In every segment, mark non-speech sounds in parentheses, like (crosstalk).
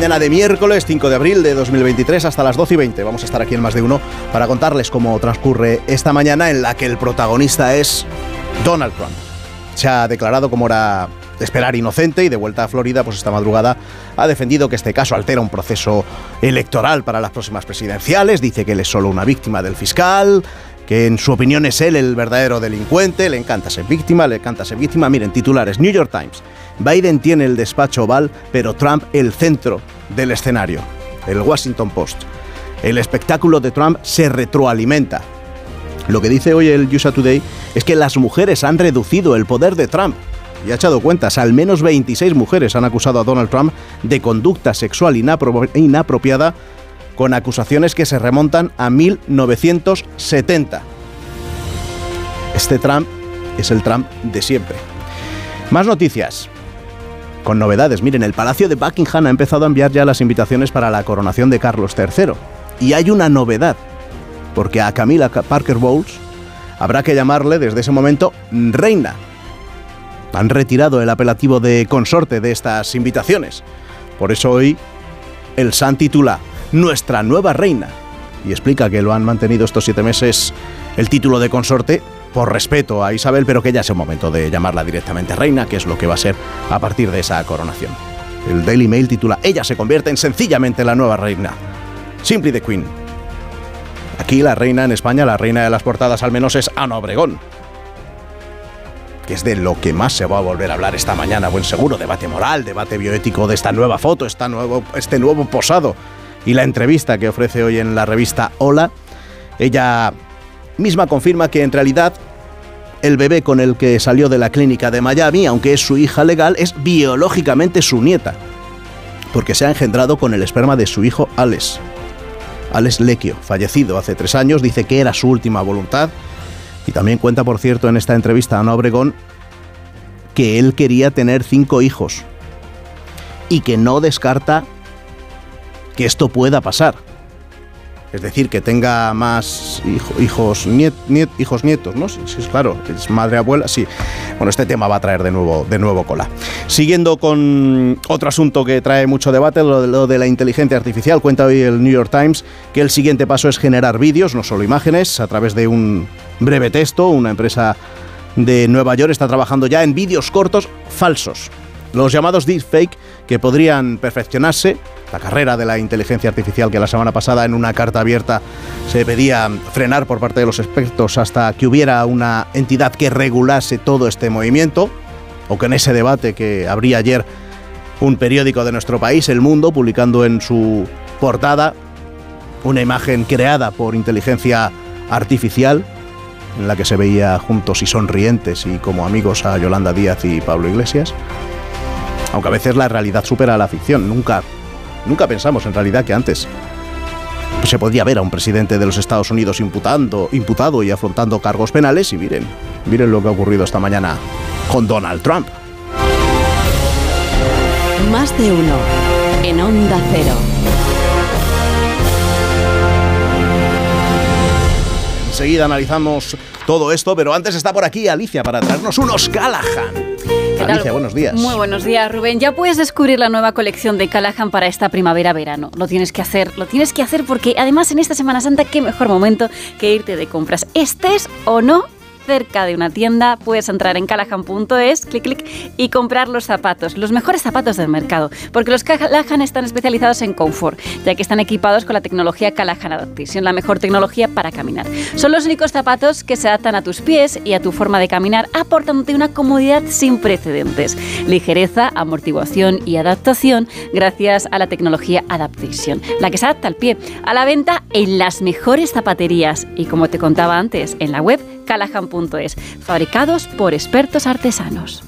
Mañana de miércoles 5 de abril de 2023 hasta las 12 y 20. Vamos a estar aquí en más de uno para contarles cómo transcurre esta mañana en la que el protagonista es Donald Trump. Se ha declarado como era de esperar inocente y de vuelta a Florida, pues esta madrugada ha defendido que este caso altera un proceso electoral para las próximas presidenciales, dice que él es solo una víctima del fiscal, que en su opinión es él el verdadero delincuente, le encanta ser víctima, le encanta ser víctima. Miren, titulares, New York Times. Biden tiene el despacho oval, pero Trump el centro del escenario. El Washington Post. El espectáculo de Trump se retroalimenta. Lo que dice hoy el USA Today es que las mujeres han reducido el poder de Trump. Y ha echado cuentas, al menos 26 mujeres han acusado a Donald Trump de conducta sexual inapropiada con acusaciones que se remontan a 1970. Este Trump es el Trump de siempre. Más noticias con novedades. Miren, el Palacio de Buckingham ha empezado a enviar ya las invitaciones para la coronación de Carlos III. Y hay una novedad, porque a Camila Parker Bowles habrá que llamarle desde ese momento reina. Han retirado el apelativo de consorte de estas invitaciones. Por eso hoy el San titula Nuestra nueva reina. Y explica que lo han mantenido estos siete meses el título de consorte por respeto a Isabel, pero que ya es el momento de llamarla directamente reina, que es lo que va a ser a partir de esa coronación. El Daily Mail titula Ella se convierte en sencillamente la nueva reina. Simply the Queen. Aquí la reina en España, la reina de las portadas al menos es Ana Obregón. Que es de lo que más se va a volver a hablar esta mañana, buen seguro, debate moral, debate bioético de esta nueva foto, esta nuevo, este nuevo posado y la entrevista que ofrece hoy en la revista Hola. Ella misma confirma que en realidad el bebé con el que salió de la clínica de Miami, aunque es su hija legal, es biológicamente su nieta, porque se ha engendrado con el esperma de su hijo Alex. Alex Lequio, fallecido hace tres años, dice que era su última voluntad y también cuenta, por cierto, en esta entrevista a Ana Obregón que él quería tener cinco hijos y que no descarta que esto pueda pasar es decir, que tenga más hijos, hijos nietos, ¿no? Sí, sí, claro, es madre abuela, sí. Bueno, este tema va a traer de nuevo, de nuevo cola. Siguiendo con otro asunto que trae mucho debate, lo de, lo de la inteligencia artificial, cuenta hoy el New York Times que el siguiente paso es generar vídeos, no solo imágenes, a través de un breve texto. Una empresa de Nueva York está trabajando ya en vídeos cortos falsos los llamados deepfake que podrían perfeccionarse, la carrera de la inteligencia artificial que la semana pasada en una carta abierta se pedía frenar por parte de los expertos hasta que hubiera una entidad que regulase todo este movimiento, o que en ese debate que abría ayer un periódico de nuestro país, El Mundo, publicando en su portada una imagen creada por inteligencia artificial en la que se veía juntos y sonrientes y como amigos a Yolanda Díaz y Pablo Iglesias. Aunque a veces la realidad supera a la ficción. Nunca, nunca pensamos en realidad que antes se podía ver a un presidente de los Estados Unidos imputando, imputado y afrontando cargos penales y miren, miren lo que ha ocurrido esta mañana con Donald Trump. Más de uno en Onda Cero. Enseguida analizamos todo esto, pero antes está por aquí Alicia para traernos unos Callahan. Alicia, buenos días. Muy buenos días, Rubén. Ya puedes descubrir la nueva colección de Callahan para esta primavera-verano. Lo tienes que hacer, lo tienes que hacer porque además en esta Semana Santa qué mejor momento que irte de compras. Estés o no cerca de una tienda, puedes entrar en callahan.es, clic, clic, y comprar los zapatos, los mejores zapatos del mercado, porque los Callahan están especializados en confort, ya que están equipados con la tecnología Callahan Adaptation, la mejor tecnología para caminar. Son los únicos zapatos que se adaptan a tus pies y a tu forma de caminar, aportándote una comodidad sin precedentes, ligereza, amortiguación y adaptación gracias a la tecnología Adaptation, la que se adapta al pie, a la venta en las mejores zapaterías y como te contaba antes, en la web callahan.es, fabricados por expertos artesanos.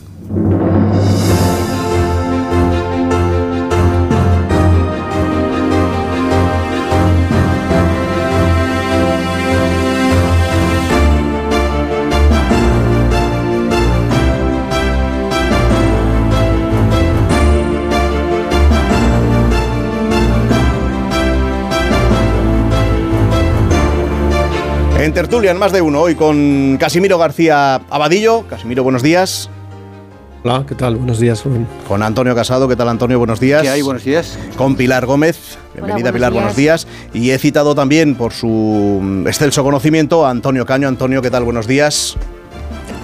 En tertulia, en más de uno, hoy con Casimiro García Abadillo. Casimiro, buenos días. Hola, ¿qué tal? Buenos días, Rubén. Con Antonio Casado, ¿qué tal, Antonio? Buenos días. ¿Qué hay? Buenos días. Con Pilar Gómez. Bienvenida, Hola, buenos Pilar, buenos días. Y he citado también, por su excelso conocimiento, a Antonio Caño. Antonio, ¿qué tal? Buenos días.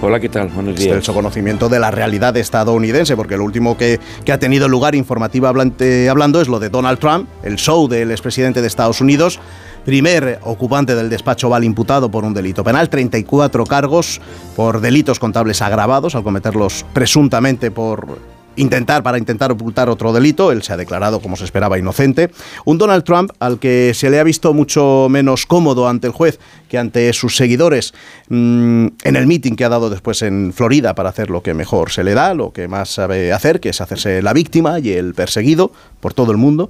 Hola, ¿qué tal? Buenos días. Excelso conocimiento de la realidad estadounidense, porque lo último que, que ha tenido lugar informativa hablante- hablando es lo de Donald Trump, el show del expresidente de Estados Unidos. Primer ocupante del despacho Oval imputado por un delito penal, 34 cargos por delitos contables agravados al cometerlos presuntamente por intentar para intentar ocultar otro delito, él se ha declarado como se esperaba inocente, un Donald Trump al que se le ha visto mucho menos cómodo ante el juez que ante sus seguidores mm, en el meeting que ha dado después en Florida para hacer lo que mejor se le da, lo que más sabe hacer, que es hacerse la víctima y el perseguido por todo el mundo.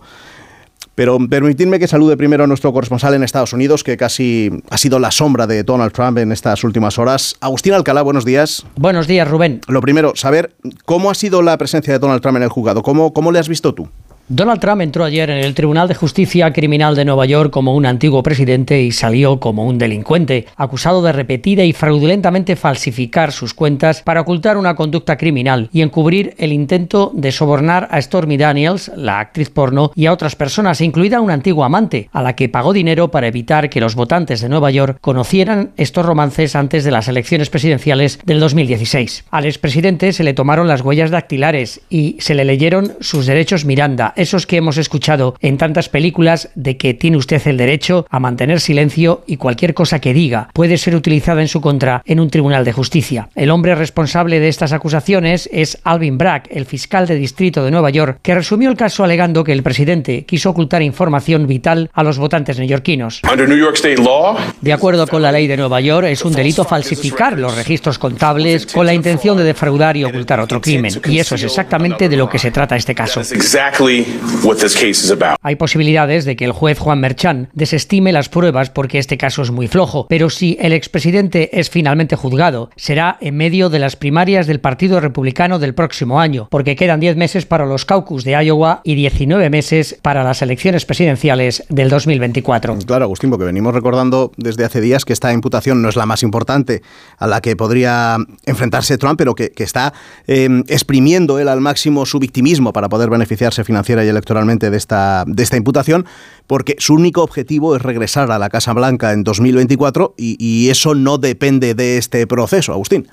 Pero permitidme que salude primero a nuestro corresponsal en Estados Unidos, que casi ha sido la sombra de Donald Trump en estas últimas horas. Agustín Alcalá, buenos días. Buenos días, Rubén. Lo primero, saber cómo ha sido la presencia de Donald Trump en el juzgado. ¿Cómo, cómo le has visto tú? Donald Trump entró ayer en el Tribunal de Justicia Criminal de Nueva York como un antiguo presidente y salió como un delincuente, acusado de repetida y fraudulentamente falsificar sus cuentas para ocultar una conducta criminal y encubrir el intento de sobornar a Stormy Daniels, la actriz porno, y a otras personas, incluida una antigua amante, a la que pagó dinero para evitar que los votantes de Nueva York conocieran estos romances antes de las elecciones presidenciales del 2016. Al expresidente se le tomaron las huellas dactilares y se le leyeron sus derechos Miranda, esos que hemos escuchado en tantas películas de que tiene usted el derecho a mantener silencio y cualquier cosa que diga puede ser utilizada en su contra en un tribunal de justicia. El hombre responsable de estas acusaciones es Alvin Bragg, el fiscal de distrito de Nueva York, que resumió el caso alegando que el presidente quiso ocultar información vital a los votantes neoyorquinos. De acuerdo con la ley de Nueva York, es un delito falsificar los registros contables con la intención de defraudar y ocultar otro crimen. Y eso es exactamente de lo que se trata este caso. What this case is about. Hay posibilidades de que el juez Juan Merchan desestime las pruebas porque este caso es muy flojo, pero si el expresidente es finalmente juzgado, será en medio de las primarias del Partido Republicano del próximo año, porque quedan 10 meses para los caucus de Iowa y 19 meses para las elecciones presidenciales del 2024. Claro, Agustín, porque venimos recordando desde hace días que esta imputación no es la más importante a la que podría enfrentarse Trump, pero que, que está eh, exprimiendo él al máximo su victimismo para poder beneficiarse y electoralmente de esta, de esta imputación, porque su único objetivo es regresar a la Casa Blanca en 2024 y, y eso no depende de este proceso, Agustín.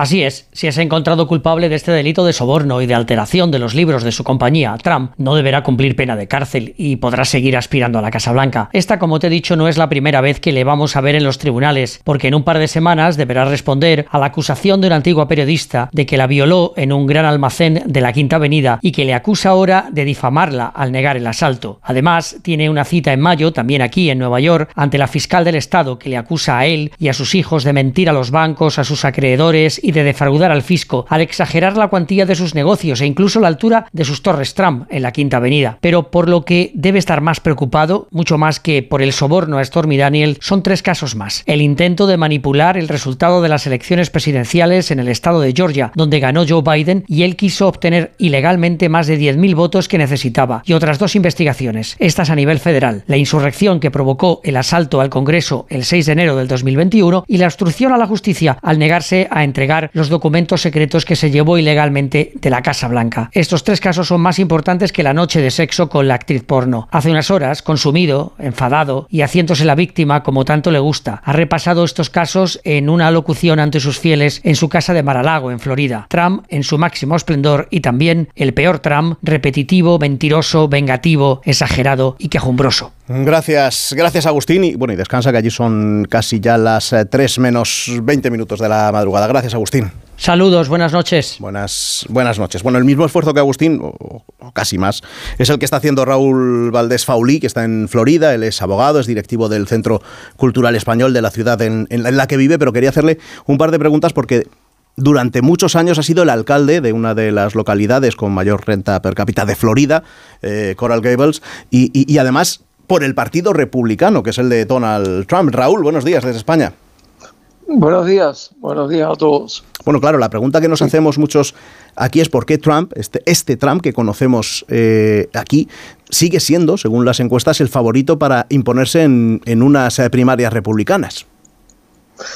Así es, si es encontrado culpable de este delito de soborno y de alteración de los libros de su compañía, Trump no deberá cumplir pena de cárcel y podrá seguir aspirando a la Casa Blanca. Esta, como te he dicho, no es la primera vez que le vamos a ver en los tribunales, porque en un par de semanas deberá responder a la acusación de una antigua periodista de que la violó en un gran almacén de la Quinta Avenida y que le acusa ahora de difamarla al negar el asalto. Además, tiene una cita en mayo, también aquí en Nueva York, ante la fiscal del Estado que le acusa a él y a sus hijos de mentir a los bancos, a sus acreedores y de defraudar al fisco, al exagerar la cuantía de sus negocios e incluso la altura de sus torres Trump en la Quinta Avenida. Pero por lo que debe estar más preocupado, mucho más que por el soborno a Stormy Daniel, son tres casos más. El intento de manipular el resultado de las elecciones presidenciales en el estado de Georgia, donde ganó Joe Biden y él quiso obtener ilegalmente más de 10.000 votos que necesitaba, y otras dos investigaciones, estas a nivel federal, la insurrección que provocó el asalto al Congreso el 6 de enero del 2021 y la obstrucción a la justicia al negarse a entregar los documentos secretos que se llevó ilegalmente de la Casa Blanca. Estos tres casos son más importantes que la noche de sexo con la actriz porno. Hace unas horas, consumido, enfadado y haciéndose la víctima como tanto le gusta, ha repasado estos casos en una locución ante sus fieles en su casa de Maralago, en Florida. Trump en su máximo esplendor y también el peor Trump, repetitivo, mentiroso, vengativo, exagerado y quejumbroso. Gracias, gracias Agustín. Y bueno, y descansa que allí son casi ya las 3 eh, menos 20 minutos de la madrugada. Gracias, Agustín. Saludos, buenas noches. Buenas, buenas noches. Bueno, el mismo esfuerzo que Agustín, o, casi más, es el que está haciendo Raúl Valdés Faulí, que está en Florida. Él es abogado, es directivo del Centro Cultural Español de la ciudad en, la que vive, pero quería hacerle un par de preguntas porque durante muchos años ha sido el alcalde de una de las localidades con mayor renta per cápita de Florida, eh, Coral Gables, y además por el Partido Republicano, que es el de Donald Trump. Raúl, buenos días desde España. Buenos días, buenos días a todos. Bueno, claro, la pregunta que nos hacemos muchos aquí es por qué Trump, este, este Trump que conocemos eh, aquí, sigue siendo, según las encuestas, el favorito para imponerse en, en unas eh, primarias republicanas.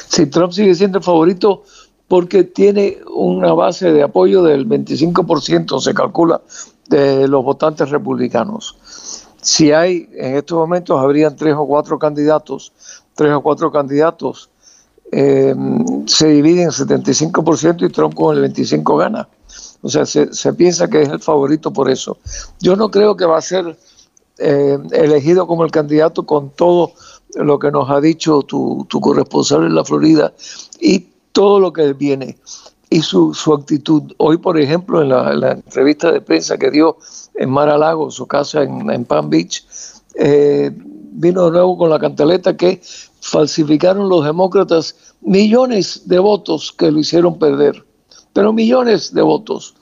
Sí, Trump sigue siendo el favorito porque tiene una base de apoyo del 25%, se calcula, de los votantes republicanos. Si hay, en estos momentos habrían tres o cuatro candidatos, tres o cuatro candidatos eh, se divide en 75% y Trump con el 25% gana. O sea, se, piensa que es el favorito por eso. Yo no creo que va a ser eh, elegido como el candidato con todo lo que nos ha dicho tu, tu corresponsal en la Florida y todo lo que viene y su, su actitud. Hoy, por ejemplo, en la, entrevista de prensa que dio en Mar a Lago, su casa en, en Palm Beach, eh, vino de nuevo con la cantaleta que falsificaron los demócratas millones de votos que lo hicieron perder, pero millones de votos.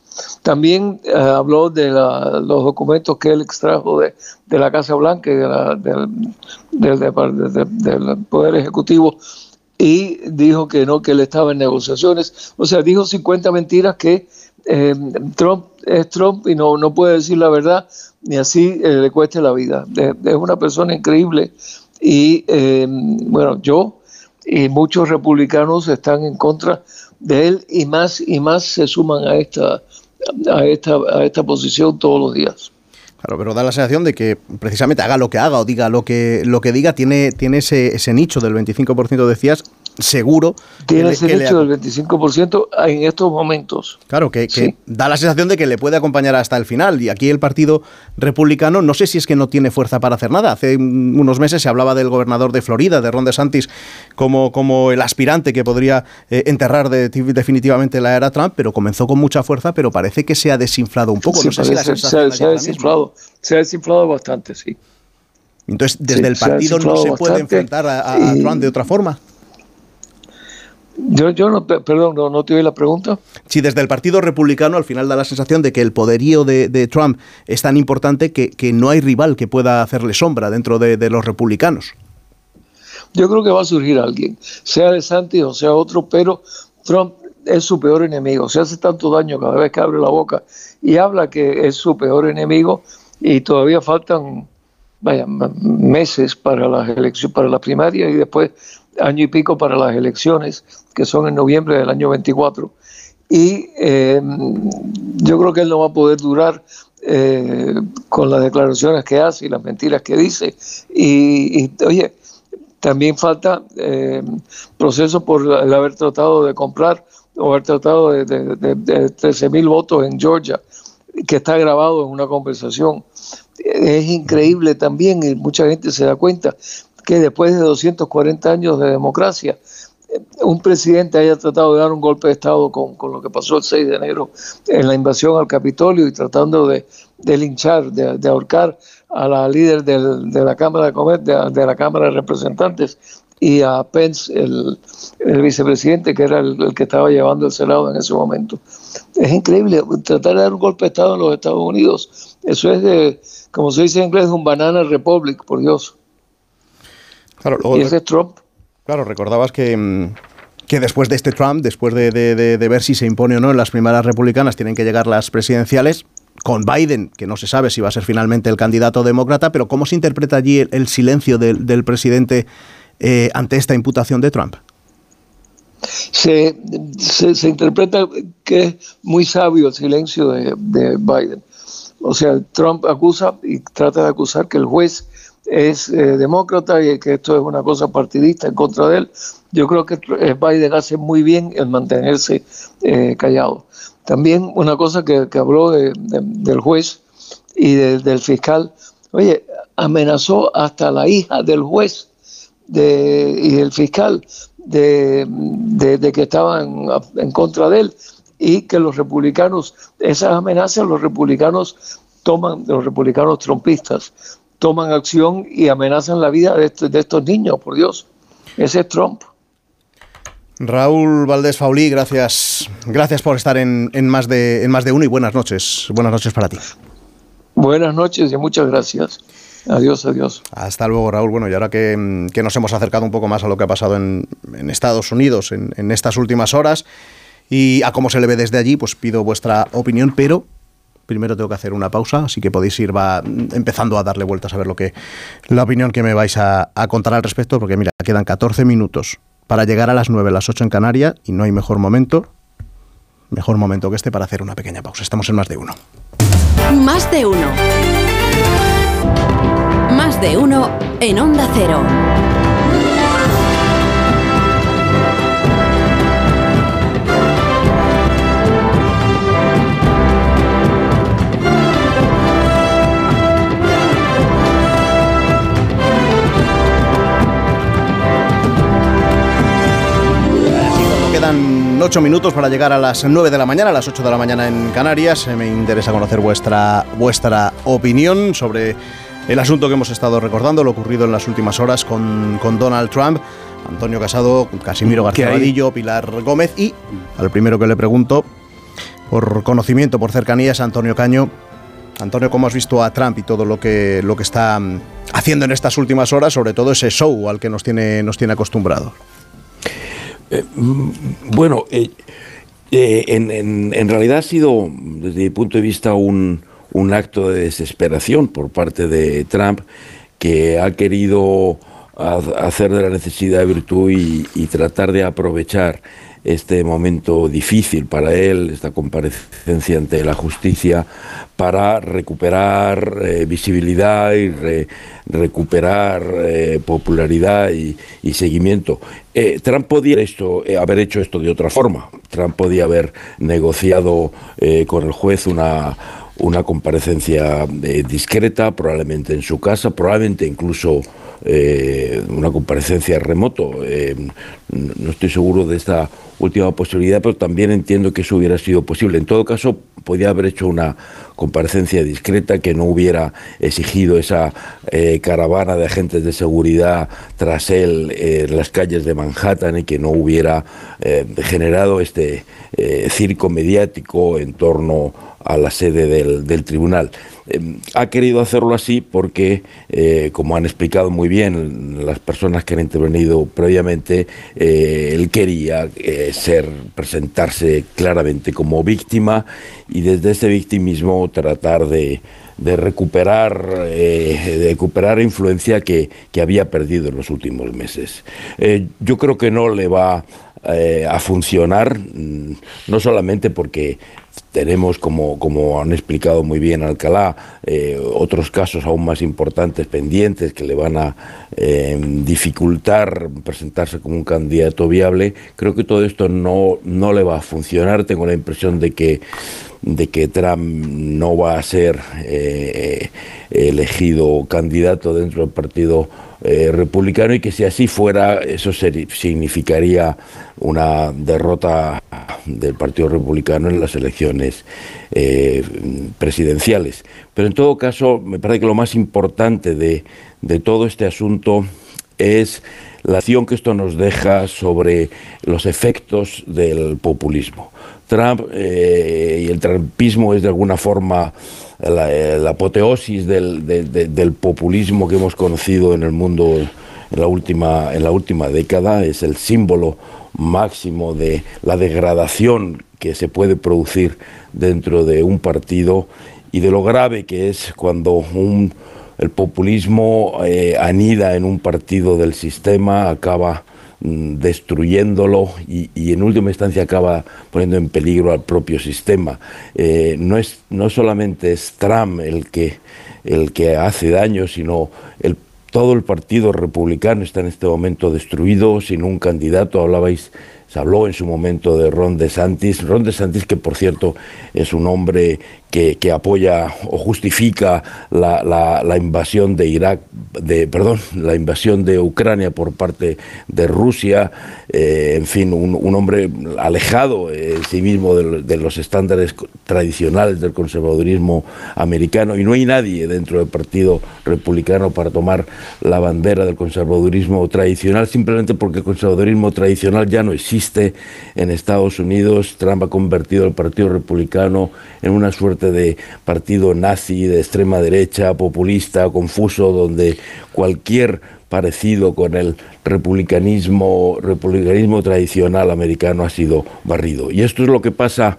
También eh, habló de los documentos que él extrajo de, la Casa Blanca y del, del, Poder Ejecutivo y dijo que no, que él estaba en negociaciones. O sea, dijo 50 mentiras que eh, Trump es Trump y no, no puede decir la verdad, ni así eh, le cueste la vida. Es una persona increíble y eh, bueno, yo y muchos republicanos están en contra de él y más y más se suman a esta, a esta, a esta posición todos los días. Claro, pero da la sensación de que precisamente haga lo que haga o diga lo que, lo que diga, tiene, tiene ese, nicho del 25% decías seguro. Tiene ese nicho del 25% en estos momentos. Claro, que, da la sensación de que le puede acompañar hasta el final. Y aquí el Partido Republicano, no sé si es que no tiene fuerza para hacer nada. Hace unos meses se hablaba del gobernador de Florida, de Ron DeSantis, como, como el aspirante que podría eh, enterrar definitivamente la era Trump, pero comenzó con mucha fuerza, pero parece que se ha desinflado un poco. no sé si se, ha desinflado, se ha desinflado bastante, sí. Entonces, desde el partido no se puede enfrentar a, Trump de otra forma. Yo, yo no, perdón, no, no te oí la pregunta. Si desde el Partido Republicano al final da la sensación de que el poderío de, Trump es tan importante que, no hay rival que pueda hacerle sombra dentro de, los republicanos. Yo creo que va a surgir alguien, sea de Santi o sea otro, pero Trump es su peor enemigo. Se hace tanto daño cada vez que abre la boca y habla que es su peor enemigo y todavía faltan vaya, meses para las elecciones, para la primaria y después año y pico para las elecciones, que son en noviembre del año 24. Y eh, yo creo que él no va a poder durar eh, con las declaraciones que hace y las mentiras que dice. Y, oye, también falta eh, proceso por el haber tratado de comprar o haber tratado de, de, de 13 mil votos en Georgia, que está grabado en una conversación. Es increíble también, y mucha gente se da cuenta, que después de 240 años de democracia, un presidente haya tratado de dar un golpe de Estado con, lo que pasó el 6 de enero en la invasión al Capitolio y tratando de, linchar, de, ahorcar a la líder de la Cámara de, Comer, de, la Cámara de Representantes y a Pence, el, vicepresidente, que era el, que estaba llevando el Senado en ese momento. Es increíble, tratar de dar un golpe de Estado en los Estados Unidos, eso es de, como se dice en inglés, un banana republic, por Dios. Claro, y ese Trump. Claro, recordabas que, mm, que después de este Trump, después de, de, ver si se impone o no en las primeras republicanas, tienen que llegar las presidenciales con Biden, que no se sabe si va a ser finalmente el candidato demócrata, pero ¿cómo se interpreta allí el, silencio del, del presidente eh, ante esta imputación de Trump? Se, se, interpreta que es muy sabio el silencio de, Biden. O sea, Trump acusa y trata de acusar que el juez es eh, demócrata y que esto es una cosa partidista en contra de él. Yo creo que eh, Biden hace muy bien en mantenerse eh, callado. También una cosa que, habló del juez y del fiscal, oye, amenazó hasta la hija del juez de, y el fiscal de, que estaban en contra de él y que los republicanos, esas amenazas los republicanos toman, los republicanos trompistas, toman acción y amenazan la vida de, de estos niños, por Dios. Ese es Trump. Raúl Valdés Faulí, gracias, gracias por estar en, más de, en más de uno y buenas noches. Buenas noches para ti. Buenas noches y muchas gracias. Adiós, adiós. Hasta luego, Raúl. Bueno, y ahora que, nos hemos acercado un poco más a lo que ha pasado en, Estados Unidos en, estas últimas horas y a cómo se le ve desde allí, pues pido vuestra opinión, pero primero tengo que hacer una pausa, así que podéis ir va, empezando a darle vueltas a ver lo que la opinión que me vais a, a contar al respecto, porque mira, quedan 14 minutos para llegar a las 9, las 8 en Canarias y no hay mejor momento, mejor momento que este para hacer una pequeña pausa. Estamos en más de uno. Más de uno. Más de uno en Onda Cero. Quedan ocho minutos para llegar a las 9 de la mañana, a las 8 de la mañana en Canarias. Me interesa conocer vuestra, vuestra opinión sobre el asunto que hemos estado recordando, lo ocurrido en las últimas horas con, con Donald Trump. Antonio Casado, Casimiro García Vadillo, Pilar Gómez y al primero que le pregunto, por conocimiento, por cercanías, Antonio Caño. Antonio, ¿cómo has visto a Trump y todo lo que, lo que está mm, haciendo en estas últimas horas, sobre todo ese show al que nos tiene, nos tiene acostumbrados? Eh, mm, bueno, eh, eh, en, realidad ha sido, desde mi punto de vista, un, acto de desesperación por parte de Trump que ha querido hacer de la necesidad virtud y tratar de aprovechar este momento difícil para él, esta comparecencia ante la justicia, para recuperar eh, visibilidad y recuperar eh, popularidad y, seguimiento. Eh, Trump podía esto, haber hecho esto de otra forma. Trump podía haber negociado con el juez una una comparecencia discreta, probablemente en su casa, probablemente incluso eh, una comparecencia remoto. Eh, no estoy seguro de esta última posibilidad, pero también entiendo que eso hubiera sido posible. En todo caso, podía haber hecho una comparecencia discreta que no hubiera exigido esa eh, caravana de agentes de seguridad tras él en las calles de Manhattan y que no hubiera generado este circo mediático en torno a la sede del, tribunal. Eh, ha querido hacerlo así porque, eh, como han explicado muy bien las personas que han intervenido previamente, eh, él quería ser, presentarse claramente como víctima y desde ese victimismo tratar de, recuperar, recuperar influencia que, que, había perdido en los últimos meses. yo creo que no le va a funcionar, mm, no solamente porque tenemos, como, como han explicado muy bien Alcalá, eh, otros casos aún más importantes pendientes que le van a eh, dificultar presentarse como un candidato viable. Creo que todo esto no, no le va a funcionar. Tengo la impresión de que, de que Trump no va a ser eh, elegido candidato dentro del Partido Republicano y que si así fuera, eso significaría una derrota del Partido Republicano en las elecciones eh, presidenciales. Pero en todo caso, me parece que lo más importante de, todo este asunto es la acción que esto nos deja sobre los efectos del populismo. Trump eh, y el trumpismo es de alguna forma la, apoteosis del, del, populismo que hemos conocido en el mundo en la última, en la última década, es el símbolo máximo de la degradación que se puede producir dentro de un partido y de lo grave que es cuando un, el populismo eh, anida en un partido del sistema, acaba destruyéndolo y, en última instancia acaba poniendo en peligro al propio sistema. Eh, no, es, no solamente es Trump el que, el que hace daño, sino el, todo el partido republicano está en este momento destruido, sin un candidato. Hablabais se habló en su momento de Ron DeSantis, Ron DeSantis que por cierto es un hombre que, apoya o justifica la, invasión de Irak, de, perdón, la invasión de Ucrania por parte de Rusia, eh, en fin, un, hombre alejado en sí mismo de, los estándares tradicionales del conservadurismo americano. Y no hay nadie dentro del Partido Republicano para tomar la bandera del conservadurismo tradicional simplemente porque el conservadurismo tradicional ya no existe en Estados Unidos. Trump ha convertido al Partido Republicano en una suerte de partido nazi, de extrema derecha, populista, confuso, donde cualquier parecido con el republicanismo, republicanismo tradicional americano ha sido barrido. Y esto es lo que pasa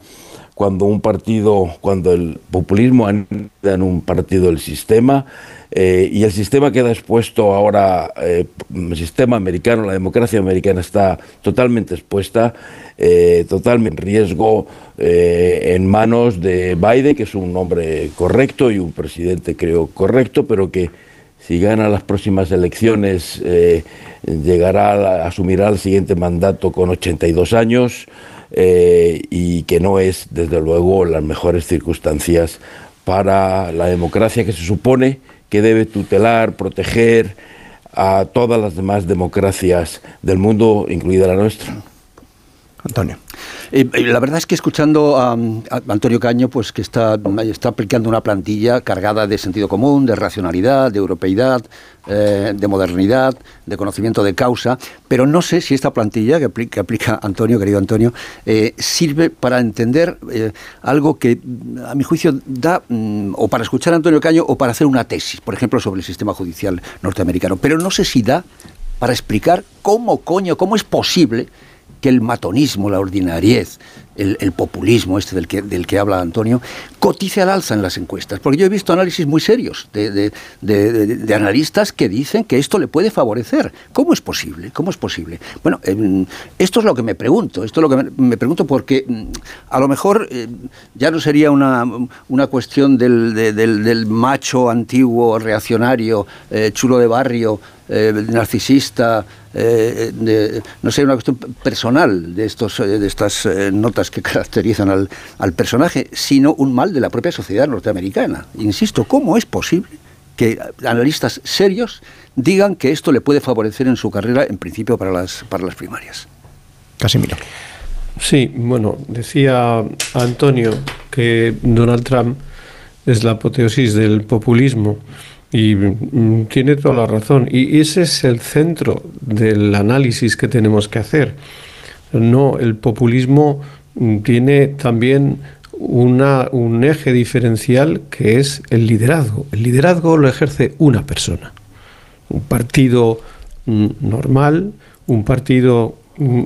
cuando un partido, cuando el populismo anda en un partido del sistema eh, y el sistema queda expuesto ahora, eh, el sistema americano, la democracia americana está totalmente expuesta, eh, totalmente en riesgo en manos de Biden, que es un hombre correcto y un presidente creo correcto, pero que si gana las próximas elecciones llegará, asumirá el siguiente mandato con 82 años. Y que no es, desde luego, las mejores circunstancias para la democracia que se supone que debe tutelar, proteger a todas las demás democracias del mundo, incluida la nuestra. Antonio. Eh, eh, la verdad es que escuchando a, Antonio Caño, pues que está, está aplicando una plantilla cargada de sentido común, de racionalidad, de europeidad, eh, de modernidad, de conocimiento de causa, pero no sé si esta plantilla que aplica, Antonio, querido Antonio, sirve para entender algo que, a mi juicio, da, mm, o para escuchar a Antonio Caño, o para hacer una tesis, por ejemplo, sobre el sistema judicial norteamericano. Pero no sé si da para explicar cómo, coño, cómo es posible que el matonismo, la ordinariez, el, populismo este del que, del que habla Antonio, cotice al alza en las encuestas. Porque yo he visto análisis muy serios de, analistas que dicen que esto le puede favorecer. ¿Cómo es posible? ¿Cómo es posible? Bueno, em, esto es lo que me pregunto. Esto es lo que me, pregunto porque mm, a lo mejor eh, ya no sería una, una cuestión del, macho antiguo, reaccionario, eh, chulo de barrio, eh, narcisista, eh, no sé, una cuestión personal de, estos, eh, de estas notas que (laughs) caracterizan al, al, personaje, sino un mal de la propia sociedad norteamericana. Insisto, ¿cómo es posible que analistas serios digan que esto le puede favorecer en su carrera, en principio, para las, para las primarias? Casimiro. Sí, bueno, decía Antonio que Donald Trump es la apoteosis del populismo. Y mm, tiene toda la razón. Y ese es el centro del análisis que tenemos que hacer. No, el populismo mm, tiene también una, un eje diferencial que es el liderazgo. El liderazgo lo ejerce una persona. Un partido mm, normal, un partido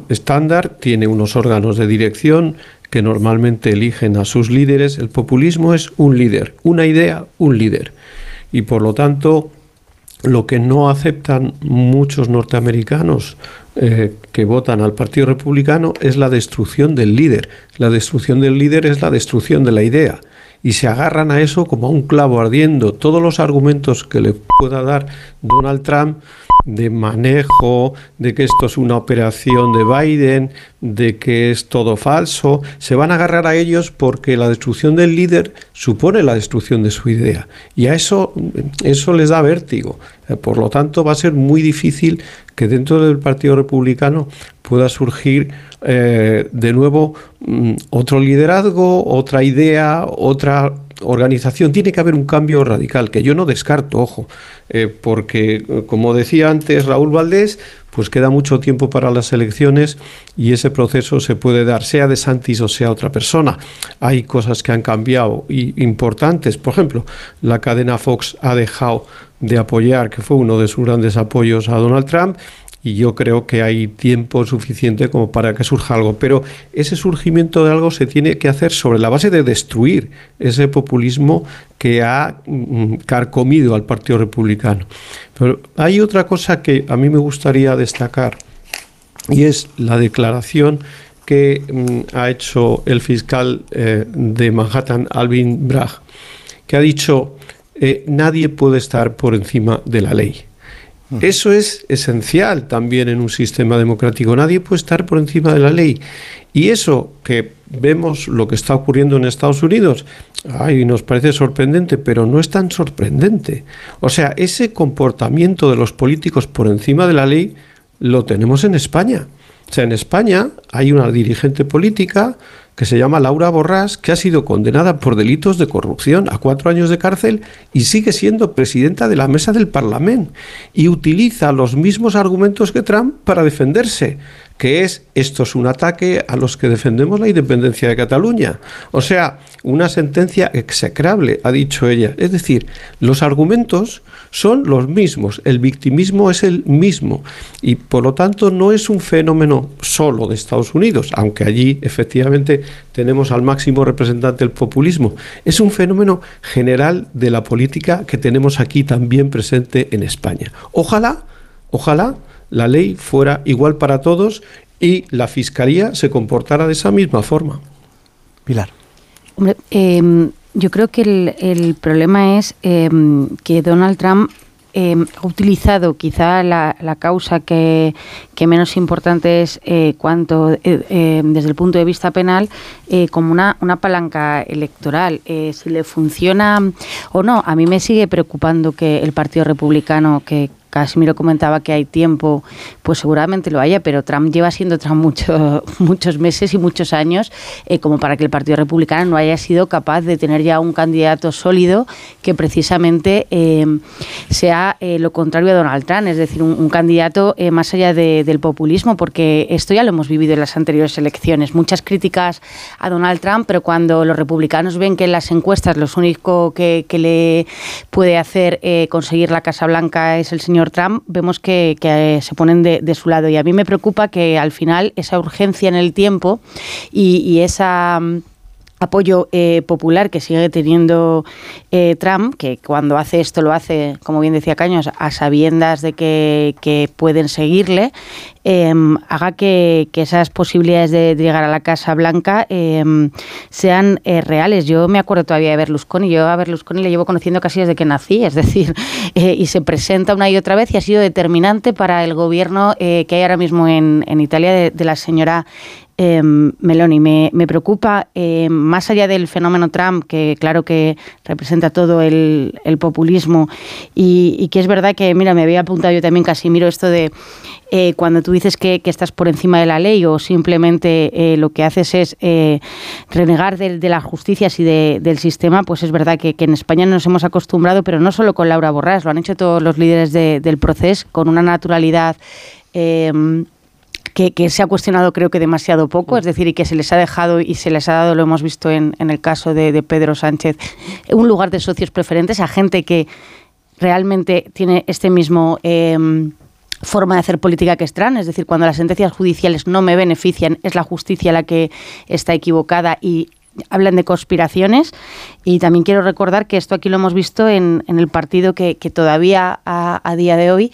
estándar, tiene unos órganos de dirección que normalmente eligen a sus líderes. El populismo es un líder, una idea, un líder y por lo tanto lo que no aceptan muchos norteamericanos eh, que votan al Partido Republicano es la destrucción del líder. La destrucción del líder es la destrucción de la idea. Y se agarran a eso como a un clavo ardiendo. Todos los argumentos que le pueda dar Donald Trump de manejo, de que esto es una operación de Biden, de que es todo falso, se van a agarrar a ellos porque la destrucción del líder supone la destrucción de su idea. Y a eso, eso les da vértigo. Eh, por lo tanto, va a ser muy difícil que dentro del Partido Republicano pueda surgir eh, de nuevo mm, otro liderazgo, otra idea, otra organización. Tiene que haber un cambio radical, que yo no descarto, ojo, eh, porque como decía antes Raúl Valdés, pues queda mucho tiempo para las elecciones y ese proceso se puede dar, sea de Santis o sea otra persona. Hay cosas que han cambiado y importantes. Por ejemplo, la cadena Fox ha dejado de apoyar, que fue uno de sus grandes apoyos a Donald Trump, y yo creo que hay tiempo suficiente como para que surja algo. Pero ese surgimiento de algo se tiene que hacer sobre la base de destruir ese populismo que ha mm, carcomido al Partido Republicano. Pero hay otra cosa que a mí me gustaría destacar y es la declaración que mm, ha hecho el fiscal eh, de Manhattan, Alvin Bragg, que ha dicho, eh, nadie puede estar por encima de la ley. Eso es esencial también en un sistema democrático. Nadie puede estar por encima de la ley. Y eso que vemos lo que está ocurriendo en Estados Unidos, ay, nos parece sorprendente, pero no es tan sorprendente. O sea, ese comportamiento de los políticos por encima de la ley lo tenemos en España. O sea, en España hay una dirigente política que se llama Laura Borrás, que ha sido condenada por delitos de corrupción a cuatro años de cárcel y sigue siendo presidenta de la mesa del Parlamento y utiliza los mismos argumentos que Trump para defenderse que es esto es un ataque a los que defendemos la independencia de Cataluña. O sea, una sentencia execrable, ha dicho ella. Es decir, los argumentos son los mismos, el victimismo es el mismo y por lo tanto no es un fenómeno solo de Estados Unidos, aunque allí efectivamente tenemos al máximo representante del populismo. Es un fenómeno general de la política que tenemos aquí también presente en España. Ojalá, ojalá la ley fuera igual para todos y la Fiscalía se comportara de esa misma forma. Pilar. Hombre, em, yo creo que el, problema es em, que Donald Trump em, ha utilizado quizá la, causa que, menos importante es eh, cuanto eh, desde el punto de vista penal eh, como una, una palanca electoral. si le funciona o no, a mí me sigue preocupando que el Partido Republicano, que, Casimiro comentaba que hay tiempo, pues seguramente lo haya, pero Trump lleva siendo Trump mucho, (laughs) muchos meses y muchos años eh, como para que el Partido Republicano no haya sido capaz de tener ya un candidato sólido que precisamente eh, sea eh, lo contrario a Donald Trump, es decir, un, candidato más allá del populismo, porque esto ya lo hemos vivido en las anteriores elecciones. Muchas críticas a Donald Trump, pero cuando los republicanos ven que en las encuestas lo único que, que le puede hacer conseguir la Casa Blanca es el señor Trump, vemos que, eh, se ponen de, su lado. Y a mí me preocupa que al final esa urgencia en el tiempo y, y esa mm, apoyo eh, popular que sigue teniendo eh, Trump, que cuando hace esto lo hace, como bien decía Caños, a sabiendas de que, pueden seguirle, em, haga que, esas posibilidades de, llegar a la Casa Blanca em, sean eh, reales. Yo me acuerdo todavía de Berlusconi, yo a Berlusconi le llevo conociendo casi desde que nací, es decir, (laughs) y se presenta una y otra vez y ha sido determinante para el gobierno que hay ahora mismo en, Italia de la señora eh, Meloni, me, preocupa, em, más allá del fenómeno Trump, que claro que representa todo el, populismo, y, que es verdad que, mira, me había apuntado yo también, casi miro esto de eh, cuando tú dices que, estás por encima de la ley o simplemente eh, lo que haces es eh, renegar de, las justicias y del sistema, pues es verdad que, en España nos hemos acostumbrado, pero no solo con Laura Borrás, lo han hecho todos los líderes del proceso con una naturalidad que, se ha cuestionado creo que demasiado poco, es decir, y que se les ha dejado y se les ha dado, lo hemos visto en, el caso de, Pedro Sánchez, un lugar de socios preferentes a gente que realmente tiene este mismo... Em, forma de hacer política que es es decir, cuando las sentencias judiciales no me benefician, es la justicia la que está equivocada y hablan de conspiraciones y también quiero recordar que esto aquí lo hemos visto en, el partido que, todavía a, día de hoy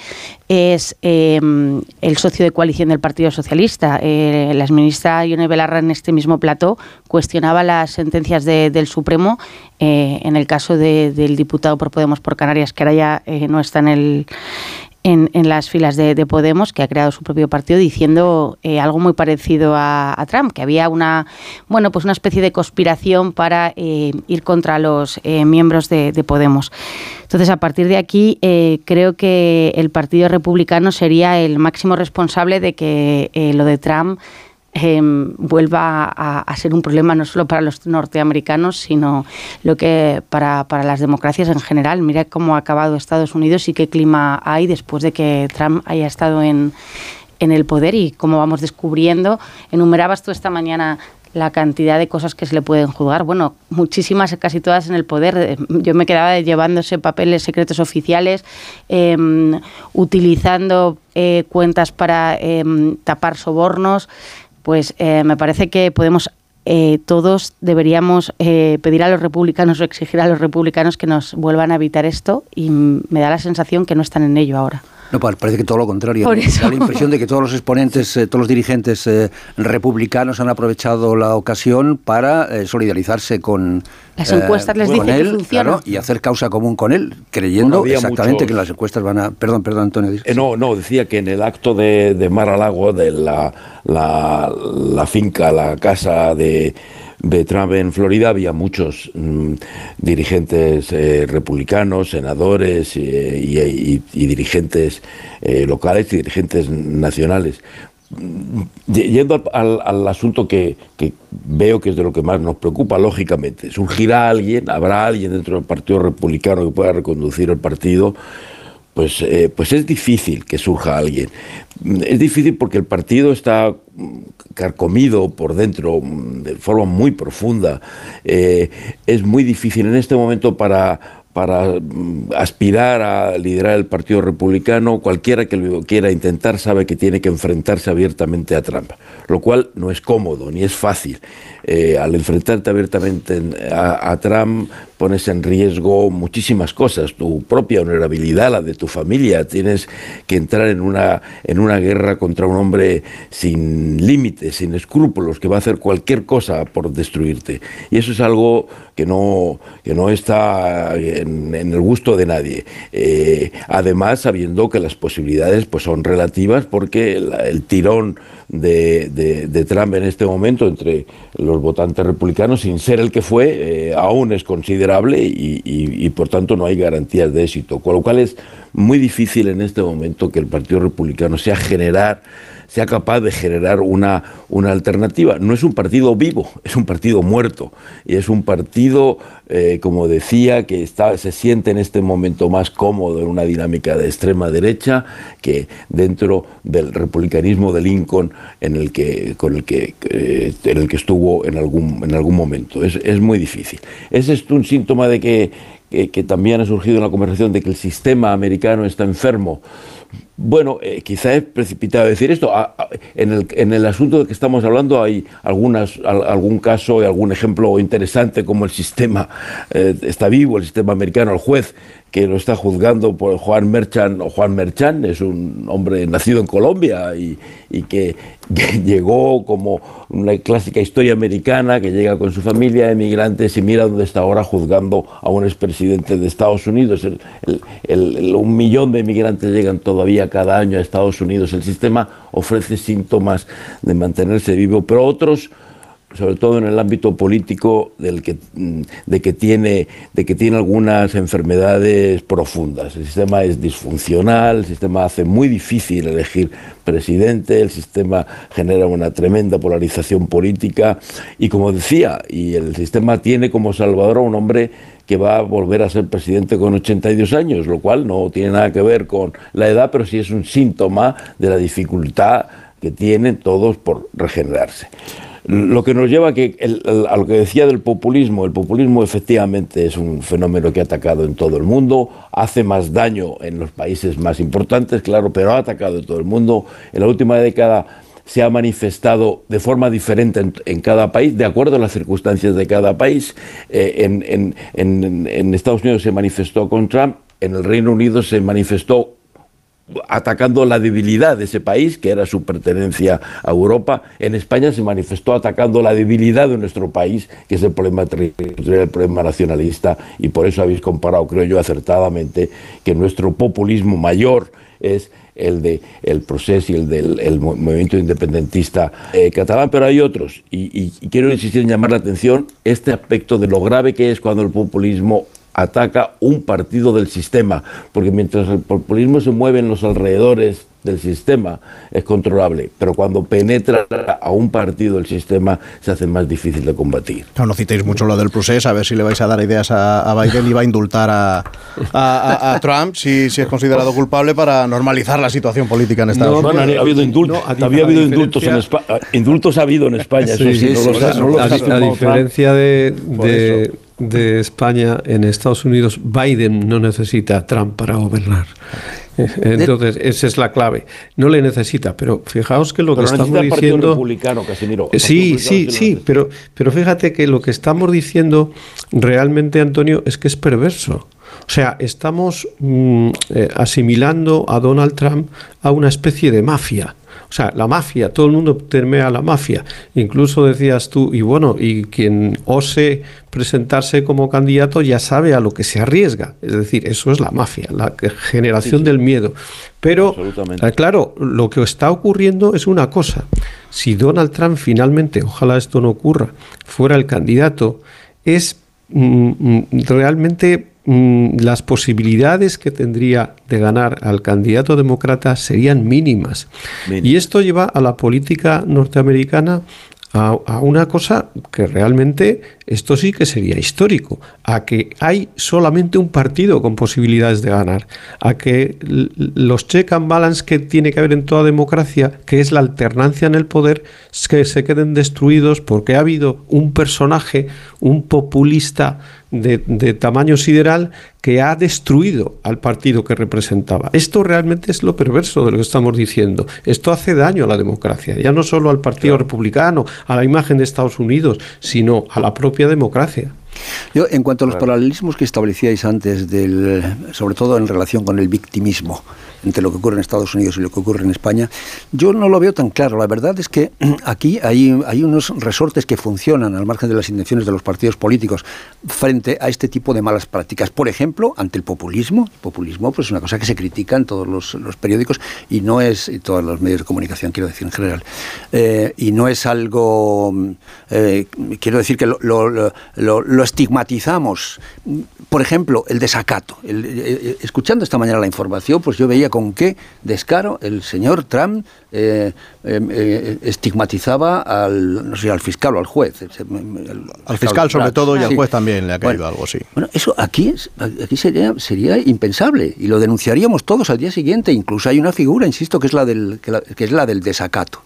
es em, el socio de coalición del Partido Socialista. Eh, la exministra Ione Belarra en este mismo plató cuestionaba las sentencias del Supremo eh, en el caso del diputado por Podemos por Canarias, que ahora ya eh, no está en el en, las filas de, Podemos, que ha creado su propio partido, diciendo eh, algo muy parecido a, Trump, que había una, bueno, pues una especie de conspiración para eh, ir contra los eh, miembros de, Podemos. Entonces, a partir de aquí, creo que el Partido Republicano sería el máximo responsable de que lo de Trump Em, vuelva a, ser un problema no solo para los norteamericanos, sino lo que para, para, las democracias en general. Mira cómo ha acabado Estados Unidos y qué clima hay después de que Trump haya estado en, en el poder y cómo vamos descubriendo. Enumerabas tú esta mañana la cantidad de cosas que se le pueden juzgar. Bueno, muchísimas, casi todas en el poder. Yo me quedaba llevándose papeles secretos oficiales, em, utilizando eh, cuentas para em, tapar sobornos pues eh, me parece que podemos eh, todos deberíamos eh, pedir a los republicanos o exigir a los republicanos que nos vuelvan a evitar esto y me da la sensación que no están en ello ahora. No, parece que todo lo contrario. Por eso. Da la impresión de que todos los exponentes, eh, todos los dirigentes eh, republicanos han aprovechado la ocasión para eh, solidarizarse con, Las encuestas les dicen que él funciona. claro, y hacer causa común con él, creyendo Bueno, exactamente muchos- que las encuestas van a... Perdón, perdón, Antonio. Eh, no, no, decía que en el acto de, de Mar a Lago, de la, la, la finca, la casa de, Trump en Florida, había muchos mm, dirigentes eh, republicanos, senadores eh, y, dirigentes eh, locales y dirigentes nacionales. Mm, Yendo al asunto que, que veo que es de lo que más nos preocupa, lógicamente, surgirá alguien, habrá alguien dentro del Partido Republicano que pueda reconducir el partido pues, eh, pues es difícil que surja alguien. Es difícil porque el partido está carcomido por dentro mm, de forma muy profunda. Eh, es muy difícil en este momento para, para mm, aspirar a liderar el Partido Republicano. Cualquiera que lo quiera intentar sabe que tiene que enfrentarse abiertamente a Trump, lo cual no es cómodo ni es fácil. Eh, al enfrentarte abiertamente en- a, a Trump pones en riesgo muchísimas cosas, tu propia honorabilidad, la de tu familia. Tienes que entrar en una, en una guerra contra un hombre sin límites, sin escrúpulos, que va a hacer cualquier cosa por destruirte. Y eso es algo que no, que no está en, el gusto de nadie. Eh, además, sabiendo que las posibilidades pues, son relativas porque el tirón de, de- Trump en este momento entre los votantes republicanos, sin ser el que fue, eh, aún es considerable y- y, por tanto no hay garantías de éxito. Con lo cual es muy difícil en este momento que el Partido Republicano sea generar sea capaz de generar una, una alternativa. No es un partido vivo, es un partido muerto. Y es un partido, eh, como decía, que está, se siente en este momento más cómodo en una dinámica de extrema derecha que dentro del republicanismo de Lincoln en el que, con el que, eh, en el que estuvo en algún, en algún momento. Es, es muy difícil. ¿Es esto un síntoma de que, que, que también ha surgido en la conversación de que el sistema americano está enfermo? Bueno, eh, quizá es precipitado decir esto. A- a- en, el, en el asunto de que estamos hablando hay algunas, al- algún caso y algún ejemplo interesante como el sistema eh, está vivo, el sistema americano, el juez que lo está juzgando por Juan Merchan Juan es un hombre nacido en Colombia y, y que, (laughs) llegó como una clásica historia americana, que llega con su familia de emigrantes y mira dónde está ahora juzgando a un expresidente de Estados Unidos. Un millón de emigrantes llegan todavía cada año a Estados Unidos. El sistema ofrece síntomas de mantenerse vivo, pero otros sobre todo en el ámbito político del que, mm, de, que tiene, de que tiene algunas enfermedades profundas. El sistema es disfuncional, el sistema hace muy difícil elegir presidente, el sistema genera una tremenda polarización política y como decía, y el sistema tiene como salvador a un hombre que va a volver a ser presidente con 82 años, lo cual no tiene nada que ver con la edad, pero sí es un síntoma de la dificultad que tienen todos por regenerarse. Lo que nos lleva a, que el- a lo que decía del populismo, el populismo efectivamente es un fenómeno que ha atacado en todo el mundo, hace más daño en los países más importantes, claro, pero ha atacado en todo el mundo. En la última década se ha manifestado de forma diferente en, cada país, de acuerdo a las circunstancias de cada país. Eh, en- en Estados Unidos se manifestó con Trump, en el Reino Unido se manifestó atacando la debilidad de ese país, que era su pertenencia a Europa. En España se manifestó atacando la debilidad de nuestro país, que es el problema el problema nacionalista, y por eso habéis comparado, creo yo, acertadamente, que nuestro populismo mayor es el de el proceso y el del el mo- movimiento independentista eh, catalán, pero hay otros. Y quiero insistir en llamar la atención este aspecto de lo grave que es cuando el populismo ataca un partido del sistema, porque mientras el populismo se mueve en los alrededores del sistema es controlable, pero cuando penetra a un partido del sistema se hace más difícil de combatir. Claro, no citéis mucho lo del procés, a ver si le vais a dar ideas a, a Biden y va a indultar a, a- a- a Trump si, si es considerado culpable para normalizar la situación política en Estados No, Unidos. Bueno, ha habido indultos, no, a di- había habido indultos en España, indultos ha habido en España, eso Sí, no sí, los no a, diferencia de, de, España, en Estados Unidos Biden no necesita a Trump para gobernar. Eh, Entonces, esa es la clave. No le necesita, pero fijaos que lo Pero que estamos el diciendo... Republicano, Casimiro. Eh, Sí, sí, sí, pero, pero fíjate que lo que estamos diciendo realmente, Antonio, es que es perverso. O sea, estamos mm, eh, asimilando a Donald Trump a una especie de mafia. O sea, la mafia, todo el mundo teme a la mafia. Incluso decías tú, y bueno, y quien ose presentarse como candidato ya sabe a lo que se arriesga. Es decir, eso es la mafia, la generación del miedo. Pero, eh, claro, lo que está ocurriendo es una cosa. Si Donald Trump finalmente, ojalá esto no ocurra, fuera el candidato, es mm, mm, realmente Mm, las posibilidades que tendría de ganar al candidato demócrata serían mínimas. Y esto lleva a la política norteamericana a, una cosa que realmente esto sí que sería histórico, a que hay solamente un partido con posibilidades de ganar, a que los check and balance que tiene que haber en toda democracia, que es la alternancia en el poder, que se queden destruidos porque ha habido un personaje, un populista de, tamaño sideral que ha destruido al partido que representaba. Esto realmente es lo perverso de lo que estamos diciendo. Esto hace daño a la democracia, ya no solo al Partido Republicano, a la imagen de Estados Unidos, sino a la propia democracia. Yo, en cuanto a los paralelismos que establecíais antes, del, sobre todo en relación con el victimismo, entre lo que ocurre en Estados Unidos y lo que ocurre en España, yo no lo veo tan claro. La verdad es que (clears throat) aquí hay, unos resortes que funcionan al margen de las intenciones de los partidos políticos frente a este tipo de malas prácticas. Por ejemplo, ante el populismo. El populismo pues, es una cosa que se critica en todos los, periódicos y no es, y todos los medios de comunicación, quiero decir en general, eh, y no es algo, eh, quiero decir que lo, lo, estigmatizamos. Por ejemplo, el desacato. Eh, escuchando esta mañana la información, pues yo veía con qué descaro el señor Trump eh, eh, eh, estigmatizaba al, no sé, al fiscal o al juez. al fiscal sobre todo y al juez también le ha caído algo, sí. Bueno, eso aquí, aquí sería, sería impensable y lo denunciaríamos todos al día siguiente. Incluso hay una figura, insisto, que es la del, que, es la del desacato.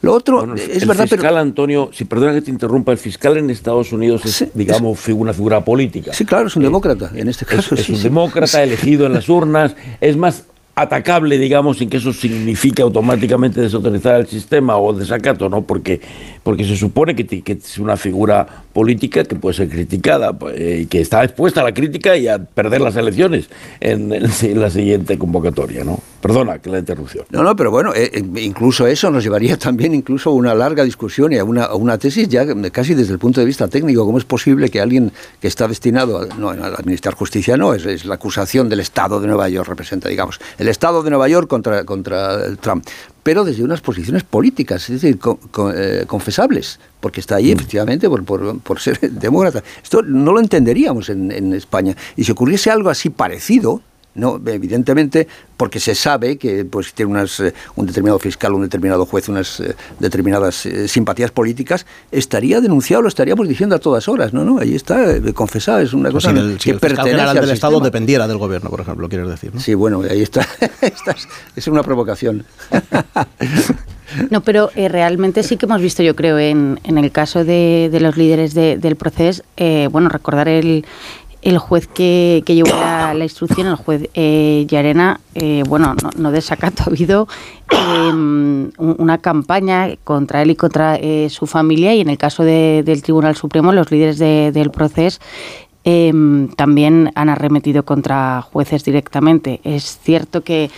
Lo otro es el verdad, fiscal Antonio, si perdona que te interrumpa, el fiscal en Estados Unidos es, digamos, una figura política. Sí, claro, es un demócrata, en este caso. Es, un demócrata elegido en las urnas. Es más, atacable, digamos, sin que eso signifique automáticamente desautorizar el sistema o desacato, ¿no? Porque, porque se supone que, es una figura política que puede ser criticada pues, eh, y que está expuesta a la crítica y a perder las elecciones en, la siguiente convocatoria, ¿no? Perdona que la interrupción. No, no, pero bueno, eh, eh, incluso eso nos llevaría (laughs) también incluso a una larga discusión y a una, una, tesis ya casi desde el punto de vista técnico. ¿Cómo es posible que alguien que está destinado a, no, a administrar justicia, no, es, es la acusación del Estado de Nueva York, representa, digamos, el Estado de Nueva York contra, contra Trump, pero desde unas posiciones políticas, es decir, eh, confesables, porque está ahí mm. efectivamente por, por, ser (laughs) demócrata. Esto no lo entenderíamos en, en España. Y si ocurriese algo así parecido, no, evidentemente, porque se sabe que pues, tiene unas, eh, un determinado fiscal, un determinado juez, unas eh, determinadas eh, simpatías políticas, estaría denunciado, lo estaríamos diciendo a todas horas. No, no, ahí está, confesado, es una cosa el, que pertenece del Estado dependiera del gobierno, por ejemplo, quieres decir. ¿no? Sí, bueno, ahí está. (laughs) es una provocación. (laughs) No, pero realmente sí que hemos visto, yo creo, en, en el caso de, de los líderes del proceso, bueno, recordar el, el juez que, que llevó la, instrucción, el juez eh, Yarena, eh, bueno, no, no, desacato, (laughs) ha habido em, una campaña contra él y contra eh, su familia y en el caso del Tribunal Supremo, los líderes del proceso Em, también han arremetido contra jueces directamente. Es cierto que,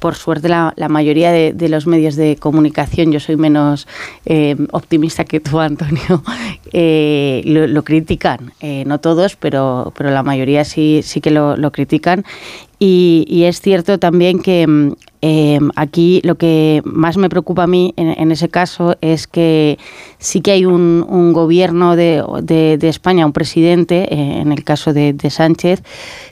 por suerte, la, mayoría de, los medios de comunicación, yo soy menos em, optimista que tú, Antonio, (laughs) eh, lo, critican. Eh, no todos, pero, pero la mayoría sí, sí que lo, lo critican. Y, es cierto también que em, aquí lo que más me preocupa a mí en, ese caso es que sí que hay un, gobierno de, España, un presidente, eh, en el caso de, Sánchez,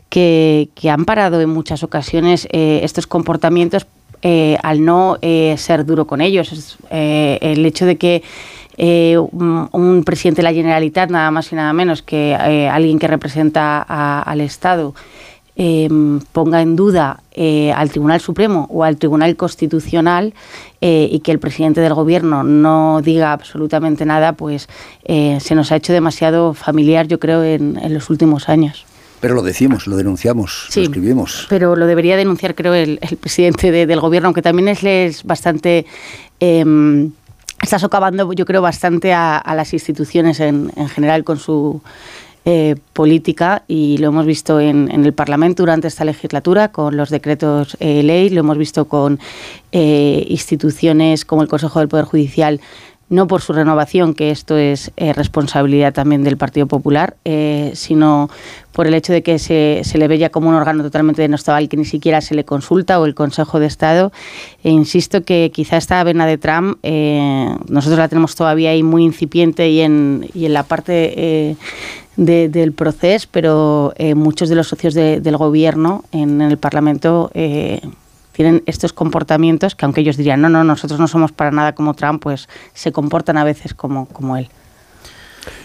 que, han parado en muchas ocasiones eh, estos comportamientos eh, al no ser duro con ellos. el hecho de que un, presidente de la Generalitat, nada más y nada menos que alguien que representa al Estado, Em, ponga en duda eh, al Tribunal Supremo o al Tribunal Constitucional eh, y que el presidente del Gobierno no diga absolutamente nada, pues eh, se nos ha hecho demasiado familiar, yo creo, en, los últimos años. Pero lo decimos, lo denunciamos, lo escribimos. Pero lo debería denunciar, creo, el, presidente del Gobierno, aunque también es, bastante em, está socavando, yo creo, bastante a, las instituciones en, en, general con su eh, política y lo hemos visto en, el Parlamento durante esta legislatura con los decretos eh, ley, lo hemos visto con eh, instituciones como el Consejo del Poder Judicial no por su renovación, que esto es responsabilidad también del Partido Popular, sino por el hecho de que se, se, le veía como un órgano totalmente denostado que ni siquiera se le consulta o el Consejo de Estado. E insisto que quizá esta vena de Trump nosotros la tenemos todavía ahí muy incipiente y en, y en la parte del proceso, pero eh, muchos de los socios del gobierno en, el Parlamento eh, tienen estos comportamientos que aunque ellos dirían, no, no, nosotros no somos para nada como Trump, pues se comportan a veces como, como él.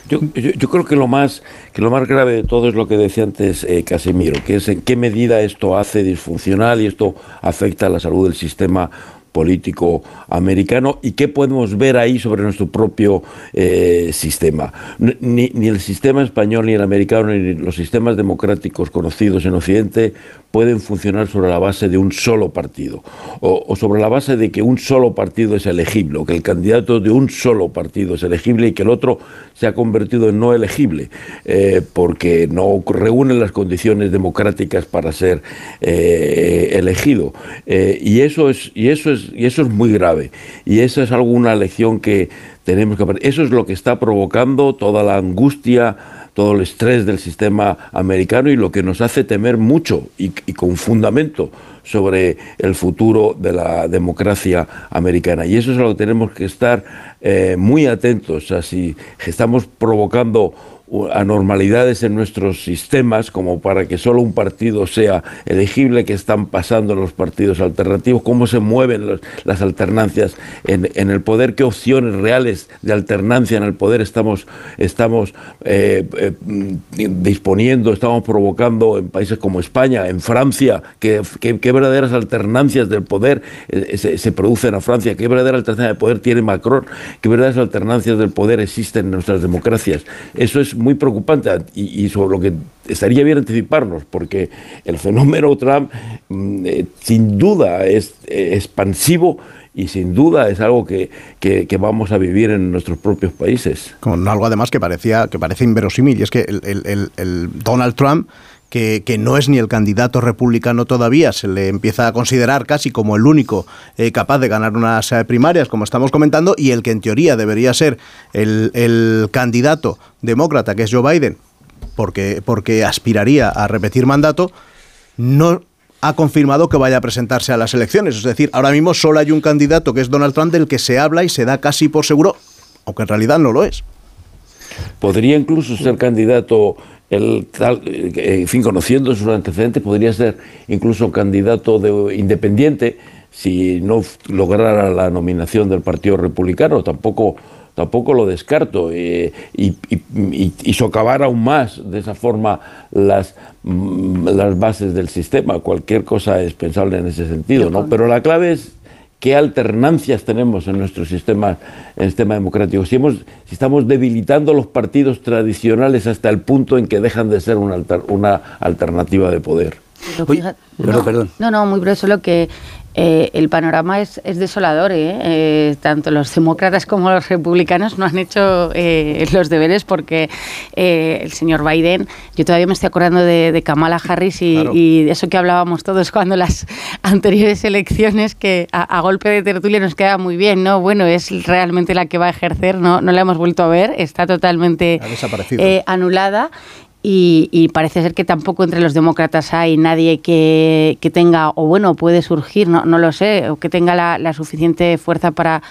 Yo, yo, creo que lo más que lo más grave de todo es lo que decía antes eh, Casimiro, que es en qué medida esto hace disfuncional y esto afecta a la salud del sistema político americano y qué podemos ver ahí sobre nuestro propio eh, sistema. Ni, ni, el sistema español, ni el americano, ni los sistemas democráticos conocidos en Occidente pueden funcionar sobre la base de un solo partido o, sobre la base de que un solo partido es elegible o que el candidato de un solo partido es elegible y que el otro se ha convertido en no elegible eh, porque no reúne las condiciones democráticas para ser eh, elegido y eso es y eso es y eso es muy grave. Y esa es alguna lección que tenemos que aprender. Eso es lo que está provocando toda la angustia, todo el estrés del sistema americano y lo que nos hace temer mucho y, con fundamento sobre el futuro de la democracia americana. Y eso es a lo que tenemos que estar eh, muy atentos. Así estamos provocando anormalidades en nuestros sistemas como para que solo un partido sea elegible, que están pasando los partidos alternativos, cómo se mueven las alternancias en, el poder, qué opciones reales de alternancia en el poder estamos, estamos eh, eh, disponiendo, estamos provocando en países como España, en Francia, qué, verdaderas alternancias del poder eh, se, se, producen a Francia, qué verdadera alternancia de poder tiene Macron, qué verdaderas alternancias del poder existen en nuestras democracias. Eso es muy preocupante y, sobre lo que estaría bien anticiparnos, porque el fenómeno Trump mm, eh, sin duda es eh, expansivo y sin duda es algo que, que, vamos a vivir en nuestros propios países. Con algo además que parecía que parece inverosímil, y es que el, el Donald Trump que, no es ni el candidato republicano todavía, se le empieza a considerar casi como el único eh, capaz de ganar unas eh, primarias, como estamos comentando, y el que en teoría debería ser el, candidato demócrata, que es Joe Biden, porque, porque aspiraría a repetir mandato, no ha confirmado que vaya a presentarse a las elecciones. Es decir, ahora mismo solo hay un candidato que es Donald Trump del que se habla y se da casi por seguro, aunque en realidad no lo es. Podría incluso ser candidato el tal, en fin, conociendo sus antecedentes, podría ser incluso candidato de, independiente si no lograra la nominación del Partido Republicano. Tampoco, tampoco lo descarto. Eh, y, y, socavar aún más de esa forma las, mm, las bases del sistema. Cualquier cosa es pensable en ese sentido, ¿no? Pero la clave es qué alternancias tenemos en nuestro sistema, en el sistema democrático. Si, hemos, si estamos debilitando los partidos tradicionales hasta el punto en que dejan de ser una, una alternativa de poder. perdón, perdón. No, no, muy breve, solo que eh, el panorama es, desolador. ¿eh? ¿eh? tanto los demócratas como los republicanos no han hecho eh, los deberes porque el señor Biden, yo todavía me estoy acordando de, Kamala Harris y, de eso que hablábamos todos (laughs) cuando las anteriores elecciones, que a, golpe de tertulia nos queda muy bien, ¿no? Bueno, es realmente la que va a ejercer, no, no la hemos vuelto a ver, está totalmente anulada. Y, parece ser que tampoco entre los demócratas hay nadie que, tenga, o bueno, puede surgir, no, no lo sé, o que tenga la, la suficiente fuerza para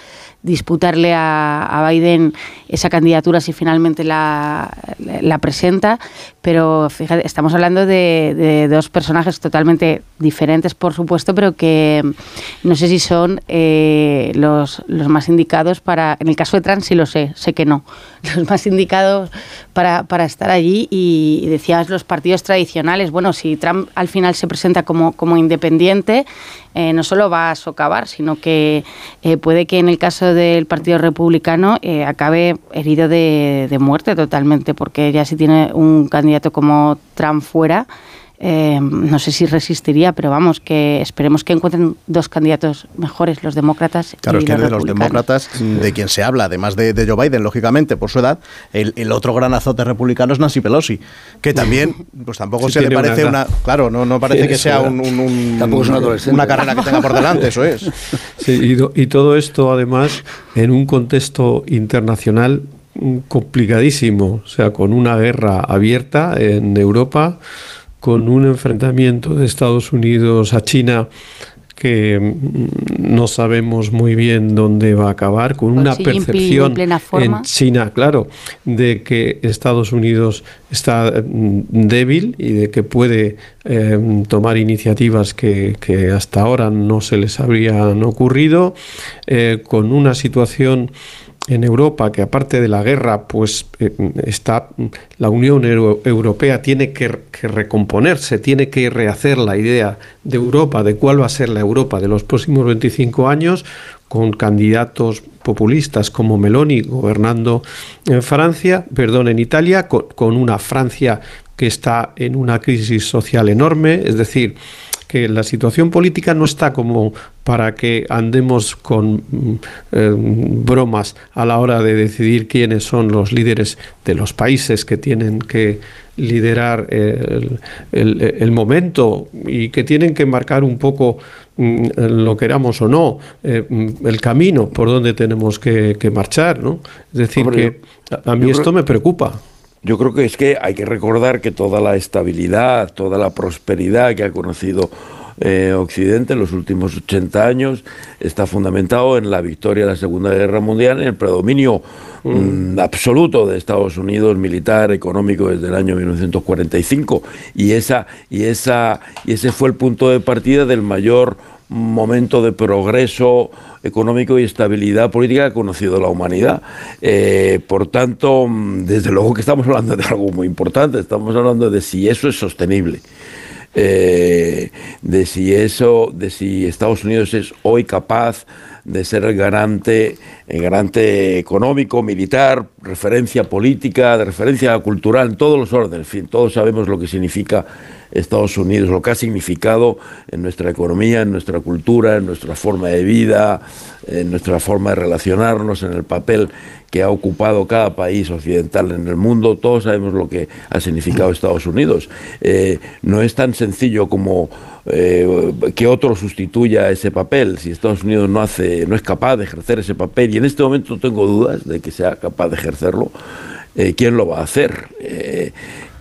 disputarle a, Biden esa candidatura si finalmente la, la presenta, pero fíjate, estamos hablando de, dos personajes totalmente diferentes, por supuesto, pero que no sé si son eh, los, los más indicados para, en el caso de Trump sí lo sé, sé que no, (laughs) los más indicados para, para estar allí y, decías los partidos tradicionales, bueno, si Trump al final se presenta como, como independiente, eh, no solo va a socavar, sino que eh, puede que en el caso del Partido Republicano eh, acabe herido de, muerte totalmente, porque ya si tiene un candidato como Trump fuera, eh, no sé si resistiría, pero vamos, que esperemos que encuentren dos candidatos mejores, los demócratas. Claro, y es que los de los demócratas, de quien se habla, además de, de, Joe Biden, lógicamente, por su edad, el, el, otro gran azote republicano es Nancy Pelosi, que también, (laughs) pues tampoco sí, se le parece una, una, Claro, no, no parece que sea un, un, un, tampoco es un una carrera que tenga por delante, eso es. (laughs) Sí, y, y todo esto, además, en un contexto internacional complicadísimo, o sea, con una guerra abierta en Europa, con un enfrentamiento de Estados Unidos a China que mm, no sabemos muy bien dónde va a acabar, con una Xi percepción en, en, China, claro, de que Estados Unidos está mm, débil y de que puede eh, tomar iniciativas que, que, hasta ahora no se les habrían ocurrido, eh, con una situación en Europa, que aparte de la guerra, pues eh, está la Unión Euro Europea tiene que, que, recomponerse, tiene que rehacer la idea de Europa, de cuál va a ser la Europa de los próximos 25 años, con candidatos populistas como Meloni gobernando en Francia, perdón, en Italia, con, con una Francia que está en una crisis social enorme, es decir, que la situación política no está como para que andemos con eh, bromas a la hora de decidir quiénes son los líderes de los países que tienen que liderar el, el, el momento y que tienen que marcar un poco mm, lo queramos o no, eh, el camino por donde tenemos que, que marchar, ¿no? Es decir, Hombre, que a, a mí esto me preocupa. Yo creo que es que hay que recordar que toda la estabilidad, toda la prosperidad que ha conocido eh, Occidente en los últimos 80 años está fundamentado en la victoria de la Segunda Guerra Mundial, en el predominio mm. absoluto de Estados Unidos militar, económico desde el año 1945 y esa y esa y ese fue el punto de partida del mayor momento de progreso económico y estabilidad política ha conocido la humanidad. Eh, por tanto, desde luego que estamos hablando de algo muy importante, estamos hablando de si eso es sostenible. Eh, de si eso, de si Estados Unidos es hoy capaz de ser el garante, el garante económico, militar, referencia política, de referencia cultural, en todos los órdenes. En fin, todos sabemos lo que significa Estados Unidos, lo que ha significado en nuestra economía, en nuestra cultura, en nuestra forma de vida, en nuestra forma de relacionarnos, en el papel que ha ocupado cada país occidental en el mundo, todos sabemos lo que ha significado Estados Unidos. Eh, no es tan sencillo como eh, que otro sustituya ese papel. Si Estados Unidos no hace, no es capaz de ejercer ese papel, y en este momento tengo dudas de que sea capaz de ejercerlo, eh, ¿quién lo va a hacer? Eh,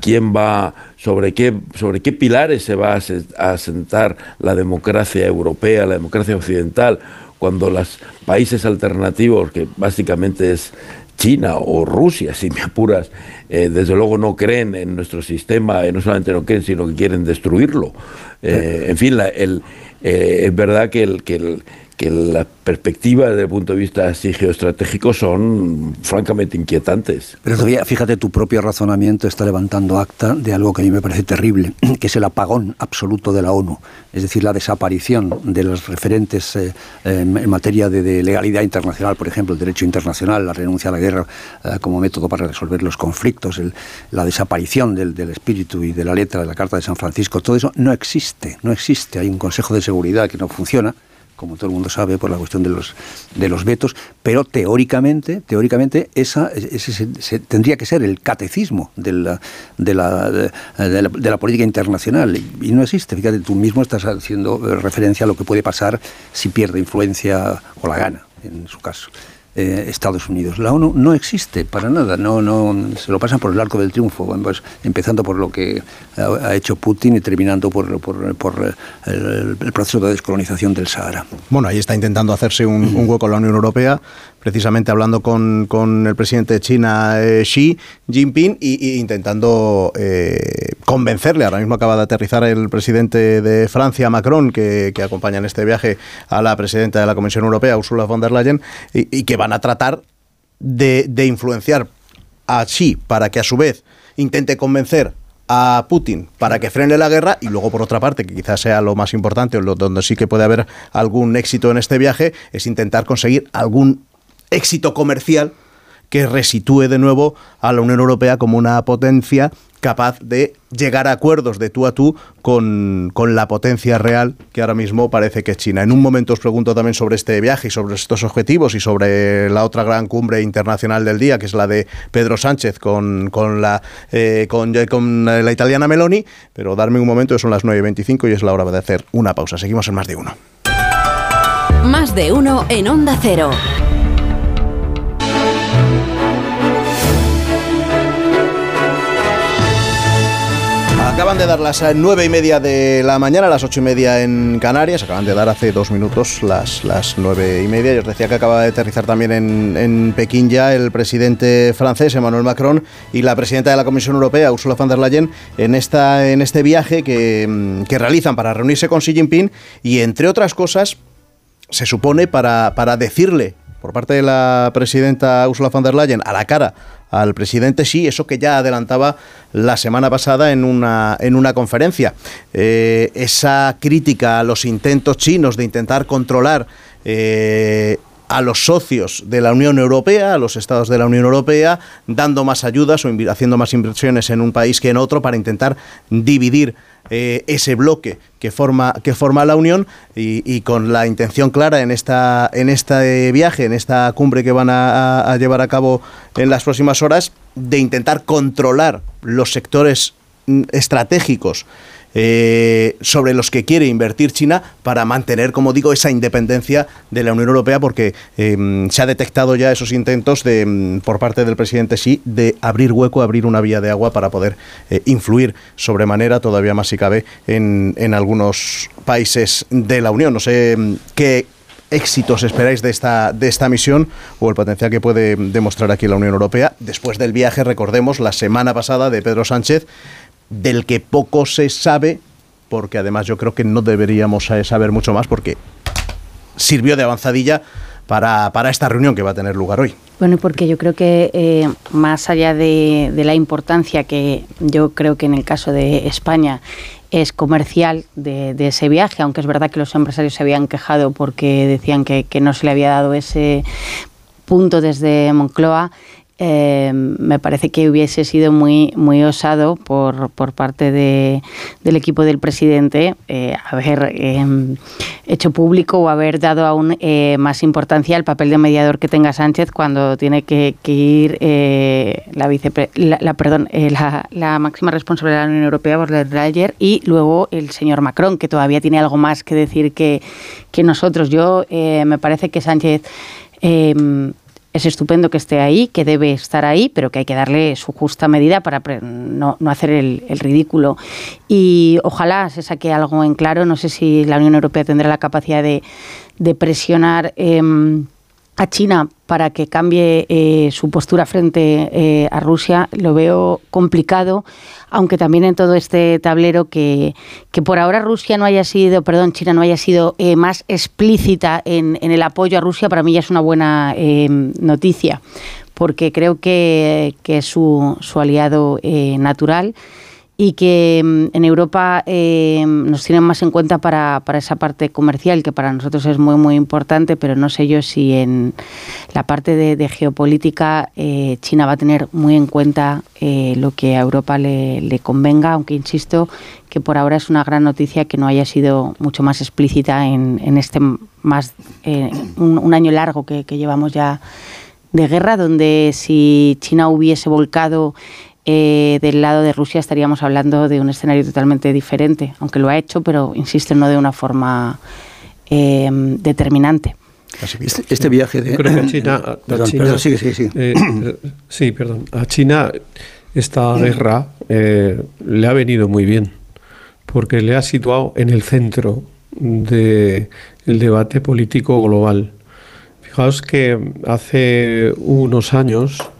¿Quién va sobre qué sobre qué pilares se va a asentar la democracia europea, la democracia occidental? cuando los países alternativos, que básicamente es China o Rusia, si me apuras, eh, desde luego no creen en nuestro sistema, eh, no solamente no creen, sino que quieren destruirlo. Eh, en fin, la, el, es verdad que el, que el que las perspectivas desde el punto de vista así geoestratégico son francamente inquietantes. Pero todavía, fíjate, tu propio razonamiento está levantando acta de algo que a mí me parece terrible, que es el apagón absoluto de la ONU, es decir, la desaparición de los referentes eh, en materia de, de, legalidad internacional, por ejemplo, el derecho internacional, la renuncia a la guerra eh, como método para resolver los conflictos, el, la desaparición del, del espíritu y de la letra de la Carta de San Francisco, todo eso no existe, no existe. Hay un Consejo de Seguridad que no funciona como todo el mundo sabe, por la cuestión de los, de los vetos, pero teóricamente, teóricamente esa, ese, ese, ese tendría que ser el catecismo de la, de la, de, la, política internacional y, no existe. Fíjate, tú mismo estás haciendo referencia a lo que puede pasar si pierde influencia o la gana, en su caso eh, Estados Unidos. La ONU no existe para nada, no, no, se lo pasan por el arco del triunfo, empezando por lo que ha, hecho Putin y terminando por, por el, proceso de descolonización del Sahara. Bueno, ahí está intentando hacerse un, hueco la Unión Europea, precisamente hablando con, con el presidente de China, eh, Xi Jinping, y, intentando eh, convencerle. Ahora mismo acaba de aterrizar el presidente de Francia, Macron, que, que, acompaña en este viaje a la presidenta de la Comisión Europea, Ursula von der Leyen, y, que van a tratar de, de influenciar a Xi para que a su vez intente convencer a Putin para que frene la guerra y luego por otra parte, que quizás sea lo más importante o donde sí que puede haber algún éxito en este viaje, es intentar conseguir algún éxito comercial que resitúe de nuevo a la Unión Europea como una potencia capaz de llegar a acuerdos de tú a tú con, con, la potencia real que ahora mismo parece que es China. En un momento os pregunto también sobre este viaje y sobre estos objetivos y sobre la otra gran cumbre internacional del día, que es la de Pedro Sánchez con, con la, eh, con, la italiana Meloni, pero darme un momento, son las 9.25 y es la hora de hacer una pausa. Seguimos en más de uno. Más de uno en Onda Cero. Acaban de dar las nueve y media de la mañana, las ocho y media en Canarias. Acaban de dar hace dos minutos las, nueve y media. Yo os decía que acaba de aterrizar también en, Pekín ya el presidente francés Emmanuel Macron y la presidenta de la Comisión Europea Ursula von der Leyen en, esta, en este viaje que, que realizan para reunirse con Xi Jinping y entre otras cosas se supone para, para decirle por parte de la presidenta Ursula von der Leyen a la cara al presidente sí, eso que ya adelantaba la semana pasada en una, en una conferencia. Eh, esa crítica a los intentos chinos de intentar controlar eh, a los socios de la Unión Europea, a los estados de la Unión Europea, dando más ayudas o haciendo más inversiones en un país que en otro para intentar dividir eh, ese bloque que forma, que forma la Unión y, con la intención clara en, esta, en este viaje, en esta cumbre que van a, a llevar a cabo en las próximas horas, de intentar controlar los sectores mm, estratégicos eh, sobre los que quiere invertir China para mantener, como digo, esa independencia de la Unión Europea, porque eh, se ha detectado ya esos intentos de, mm, por parte del presidente Xi de abrir hueco, abrir una vía de agua para poder eh, influir sobremanera, todavía más si cabe, en, en algunos países de la Unión. No sé mm, qué éxitos esperáis de esta, de esta misión o el potencial que puede demostrar aquí la Unión Europea después del viaje, recordemos, la semana pasada de Pedro Sánchez del que poco se sabe, porque además yo creo que no deberíamos saber mucho más, porque sirvió de avanzadilla para, para esta reunión que va a tener lugar hoy. Bueno, porque yo creo que eh, más allá de, la importancia que yo creo que en el caso de España es comercial de, de, ese viaje, aunque es verdad que los empresarios se habían quejado porque decían que, que no se le había dado ese punto desde Moncloa, eh, me parece que hubiese sido muy, muy osado por, por parte de, del equipo del presidente eh, haber eh, hecho público o haber dado aún eh, más importancia al papel de mediador que tenga Sánchez cuando tiene que, ir eh, la, vicepre, la, máxima responsable de la Unión Europea, por der Leyen, y luego el señor Macron, que todavía tiene algo más que decir que, que nosotros. Yo me parece que Sánchez es estupendo que esté ahí, que debe estar ahí, pero que hay que darle su justa medida para no, no hacer el, el, ridículo. Y ojalá se saque algo en claro. No sé si la Unión Europea tendrá la capacidad de, de presionar. Eh, a China para que cambie eh, su postura frente eh, a Rusia lo veo complicado, aunque también en todo este tablero que, que, por ahora Rusia no haya sido, perdón, China no haya sido eh, más explícita en, en, el apoyo a Rusia, para mí ya es una buena eh, noticia, porque creo que, que es su, su aliado eh, natural y que mm, en Europa eh, nos tienen más en cuenta para, para, esa parte comercial, que para nosotros es muy, muy importante, pero no sé yo si en la parte de, geopolítica eh, China va a tener muy en cuenta eh, lo que a Europa le, le, convenga, aunque insisto que por ahora es una gran noticia que no haya sido mucho más explícita en, en este más eh, un, un, año largo que, que llevamos ya de guerra, donde si China hubiese volcado eh, del lado de Rusia estaríamos hablando de un escenario totalmente diferente, aunque lo ha hecho, pero insisto, no de una forma eh, determinante. Este, este, viaje de... Creo que a (coughs) China... A perdón, China perdón, sigue, sigue, sigue. Eh, sí, perdón. A China esta guerra eh, le ha venido muy bien, porque le ha situado en el centro del de debate político global. Fijaos que hace unos años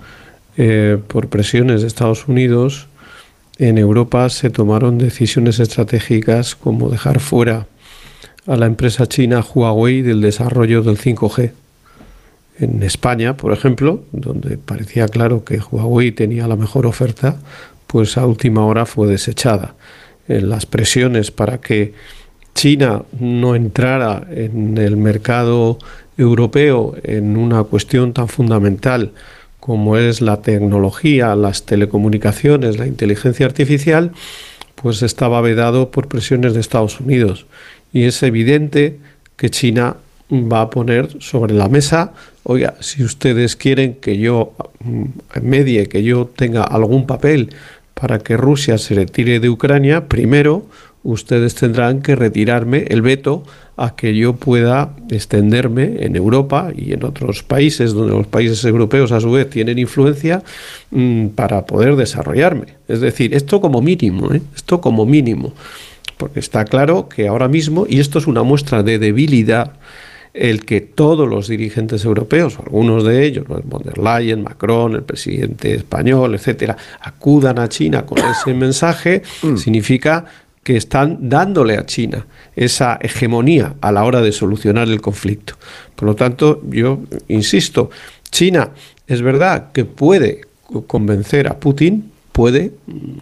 eh, por presiones de Estados Unidos, en Europa se tomaron decisiones estratégicas como dejar fuera a la empresa china Huawei del desarrollo del 5G. En España, por ejemplo, donde parecía claro que Huawei tenía la mejor oferta, pues a última hora fue desechada. En las presiones para que China no entrara en el mercado europeo en una cuestión tan fundamental como es la tecnología, las telecomunicaciones, la inteligencia artificial, pues estaba vedado por presiones de Estados Unidos. Y es evidente que China va a poner sobre la mesa, oiga, si ustedes quieren que yo mm, medie, que yo tenga algún papel para que Rusia se retire de Ucrania, primero ustedes tendrán que retirarme el veto a que yo pueda extenderme en Europa y en otros países donde los países europeos a su vez tienen influencia mm, para poder desarrollarme. Es decir, esto como mínimo, ¿eh? esto como mínimo, porque está claro que ahora mismo, y esto es una muestra de debilidad, el que todos los dirigentes europeos, algunos de ellos, von der Leyen, Macron, el presidente español, etcétera, acudan a China con ese mensaje, mm. significa que están dándole a China esa hegemonía a la hora de solucionar el conflicto. Por lo tanto, yo insisto, China es verdad que puede convencer a Putin, puede,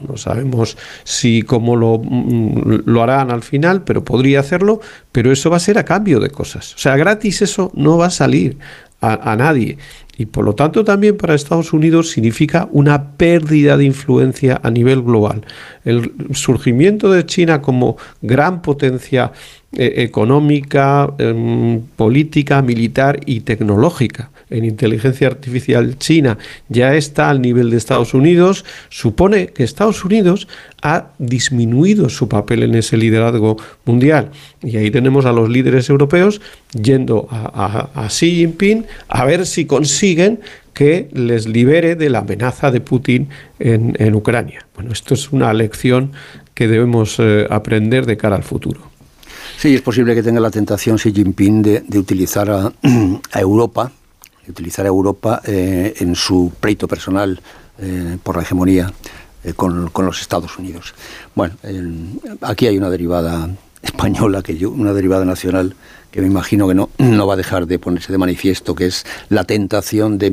no sabemos si cómo lo, mm, lo, harán al final, pero podría hacerlo, pero eso va a ser a cambio de cosas. O sea, gratis eso no va a salir a, a nadie y por lo tanto también para Estados Unidos significa una pérdida de influencia a nivel global. El surgimiento de China como gran potencia eh, económica, em, política, militar y tecnológica en inteligencia artificial china ya está al nivel de Estados Unidos, supone que Estados Unidos ha disminuido su papel en ese liderazgo mundial. Y ahí tenemos a los líderes europeos yendo a, Xi Jinping a ver si consiguen que les libere de la amenaza de Putin en, en Ucrania. Bueno, esto es una lección que debemos eh, aprender de cara al futuro. Sí, es posible que tenga la tentación Xi Jinping de, utilizar (clears throat) a, Europa, de utilizar Europa eh, en su pleito personal eh, por la hegemonía eh, con, los Estados Unidos. Bueno, aquí hay una derivada española, que yo, una derivada nacional que me imagino que no, no va a dejar de ponerse de manifiesto, que es la tentación de,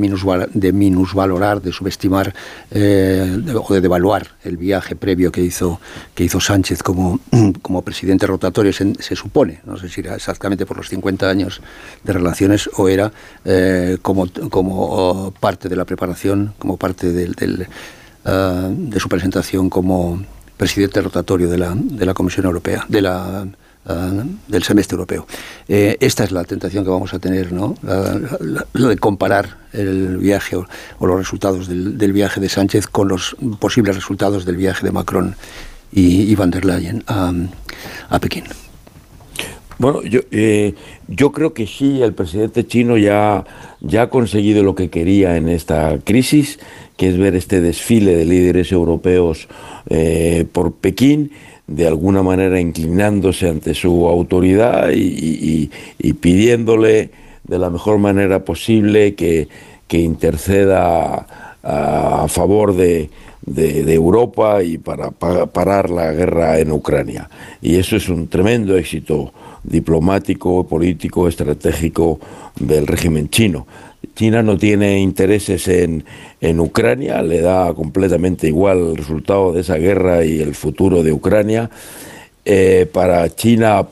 de minusvalorar, de subestimar eh, o de devaluar el viaje previo que hizo, que hizo Sánchez como, (clears throat) como presidente rotatorio, se, supone, no sé si era exactamente por los 50 años de relaciones o era eh, como, como parte de la preparación, como parte del, ah, de su presentación como presidente rotatorio de la, de la Comisión Europea, de la Ah, del semestre europeo. Eh, esta es la tentación que vamos a tener, ¿no? Lo de comparar el viaje o, los resultados del, viaje de Sánchez con los posibles resultados del viaje de Macron y, Van der Leyen a, Pekín. Bueno, yo, eh, yo creo que sí, el presidente chino ya, ya ha conseguido lo que quería en esta crisis, que es ver este desfile de líderes europeos eh, por Pekín de alguna manera inclinándose ante su autoridad y, pidiéndole de la mejor manera posible que, interceda a, favor de, Europa y para, parar la guerra en Ucrania. Y eso es un tremendo éxito diplomático, político, estratégico del régimen chino. China no tiene intereses en, en, Ucrania, le da completamente igual el resultado de esa guerra y el futuro de Ucrania. Eh, para China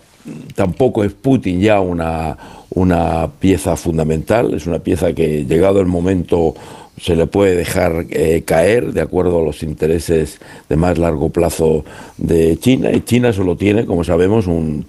tampoco es Putin ya una, una pieza fundamental, es una pieza que llegado el momento se le puede dejar eh, caer de acuerdo a los intereses de más largo plazo de China. Y China solo tiene, como sabemos, un,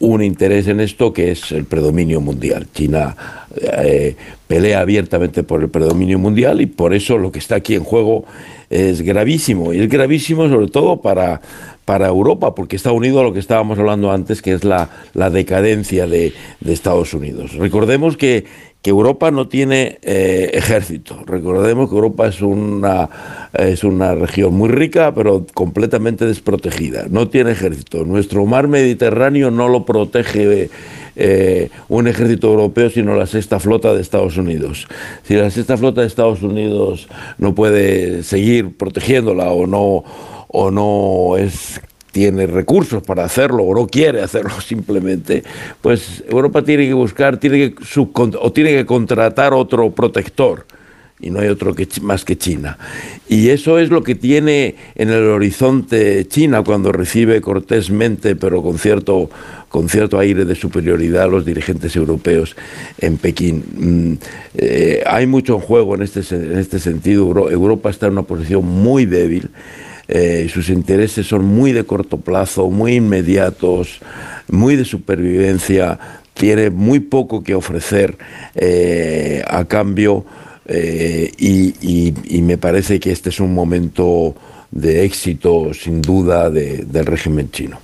un interés en esto que es el predominio mundial. China eh, pelea abiertamente por el predominio mundial y por eso lo que está aquí en juego es gravísimo. Y es gravísimo sobre todo para, para Europa, porque está unido a lo que estábamos hablando antes, que es la, la decadencia de, de Estados Unidos. Recordemos que que Europa no tiene eh, ejército. Recordemos que Europa es una, es una región muy rica, pero completamente desprotegida. No tiene ejército. Nuestro mar Mediterráneo no lo protege eh, un ejército europeo, sino la sexta flota de Estados Unidos. Si la sexta flota de Estados Unidos no puede seguir protegiéndola o no, o no es tiene recursos para hacerlo o no quiere hacerlo (laughs) simplemente, pues Europa tiene que buscar, tiene que o tiene que contratar otro protector y no hay otro que, más que China. Y eso es lo que tiene en el horizonte China cuando recibe cortésmente, pero con cierto, con cierto aire de superioridad a los dirigentes europeos en Pekín. Mm, eh, hay mucho en juego en este, en este sentido. Europa está en una posición muy débil. Eh, sus intereses son muy de corto plazo, muy inmediatos, muy de supervivencia, tiene muy poco que ofrecer eh, a cambio eh, y, me parece que este es un momento de éxito, sin duda, del régimen chino.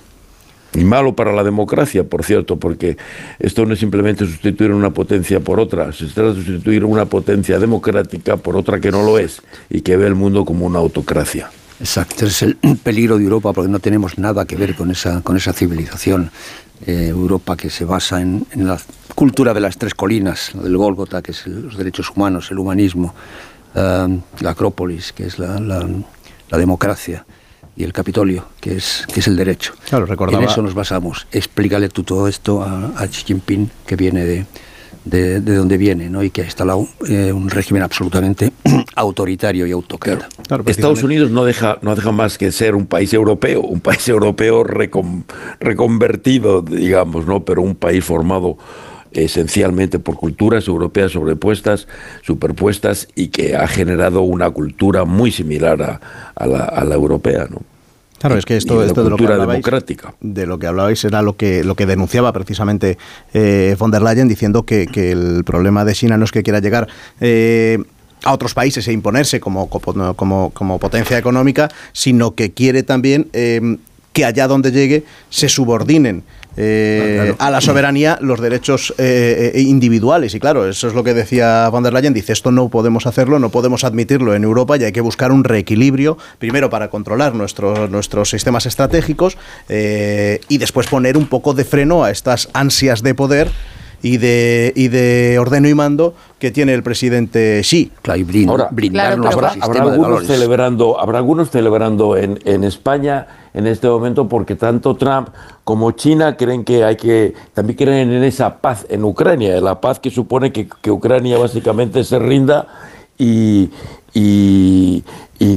Y malo para la democracia, por cierto, porque esto no es simplemente sustituir una potencia por otra, se trata de sustituir una potencia democrática por otra que no lo es y que ve el mundo como una autocracia. Exacto, es el (clears throat) peligro de Europa porque no tenemos nada que ver con esa, con esa civilización. Eh, Europa que se basa en, la cultura de las tres colinas, del Gólgota, que es los derechos humanos, el humanismo, eh, la Acrópolis, que es la, la, democracia, y el Capitolio, que es, que es el derecho. Claro, recordaba... En eso nos basamos. Explícale tú todo esto a, a Xi Jinping, que viene de, de, de dónde viene, ¿no? y que ha instalado eh, un régimen absolutamente (clears throat) autoritario y autócrata. Estados Unidos no deja, no deja más que ser un país europeo, un país (laughs) europeo reconvertido, digamos, ¿no? pero un país formado esencialmente por culturas europeas sobrepuestas, superpuestas y que ha generado una cultura muy similar a, a, la, a la europea. ¿no? Claro, es que esto, esto de lo que hablabais, democrática. de lo que hablabais era lo que lo que denunciaba precisamente eh, von der Leyen diciendo que, que, el problema de China no es que quiera llegar eh, a otros países e imponerse como, como, como, potencia económica, sino que quiere también eh, que allá donde llegue se subordinen eh, a la soberanía los derechos eh, eh, individuales. Y claro, eso es lo que decía von der Leyen. Dice, esto no podemos hacerlo, no podemos admitirlo en Europa y hay que buscar un reequilibrio, primero para controlar nuestros nuestros sistemas estratégicos y después poner un poco de freno a estas ansias de poder y de, y de ordeno y mando que tiene el presidente Xi. Ahora, habrá, algunos celebrando, habrá algunos celebrando en, en España en este momento porque tanto Trump como China creen que hay que, también creen en esa paz en Ucrania, la paz que supone que, que Ucrania básicamente se rinda y, y,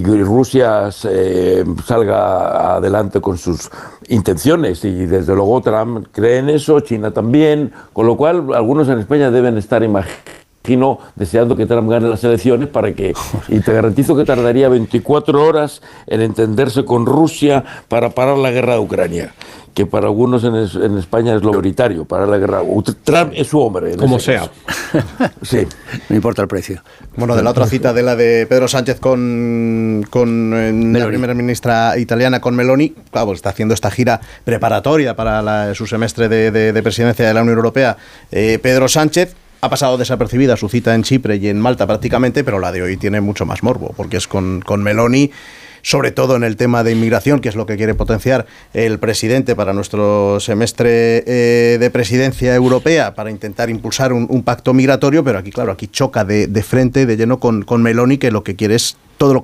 Rusia salga adelante con sus intenciones. Y desde luego Trump cree en eso, China también, con lo cual algunos en España deben estar imagino deseando que Trump gane las elecciones para que, y te garantizo que tardaría 24 horas en entenderse con Rusia para parar la guerra de Ucrania que para algunos en, España es lo prioritario para la guerra. Trump es su hombre. Como sea. sí. (laughs) No importa el precio. Bueno, de la otra cita de la de Pedro Sánchez con, con eh, la primera ministra italiana, con Meloni, claro, está haciendo esta gira preparatoria para su semestre de, presidencia de la Unión Europea. Eh, Pedro Sánchez, ha pasado desapercibida su cita en Chipre y en Malta prácticamente, pero la de hoy tiene mucho más morbo, porque es con, con Meloni sobre todo en el tema de inmigración, que es lo que quiere potenciar el presidente para nuestro semestre eh, de presidencia europea, para intentar impulsar un, pacto migratorio, pero aquí, claro, aquí choca de, de frente, de lleno con, con Meloni, que lo que quiere es todo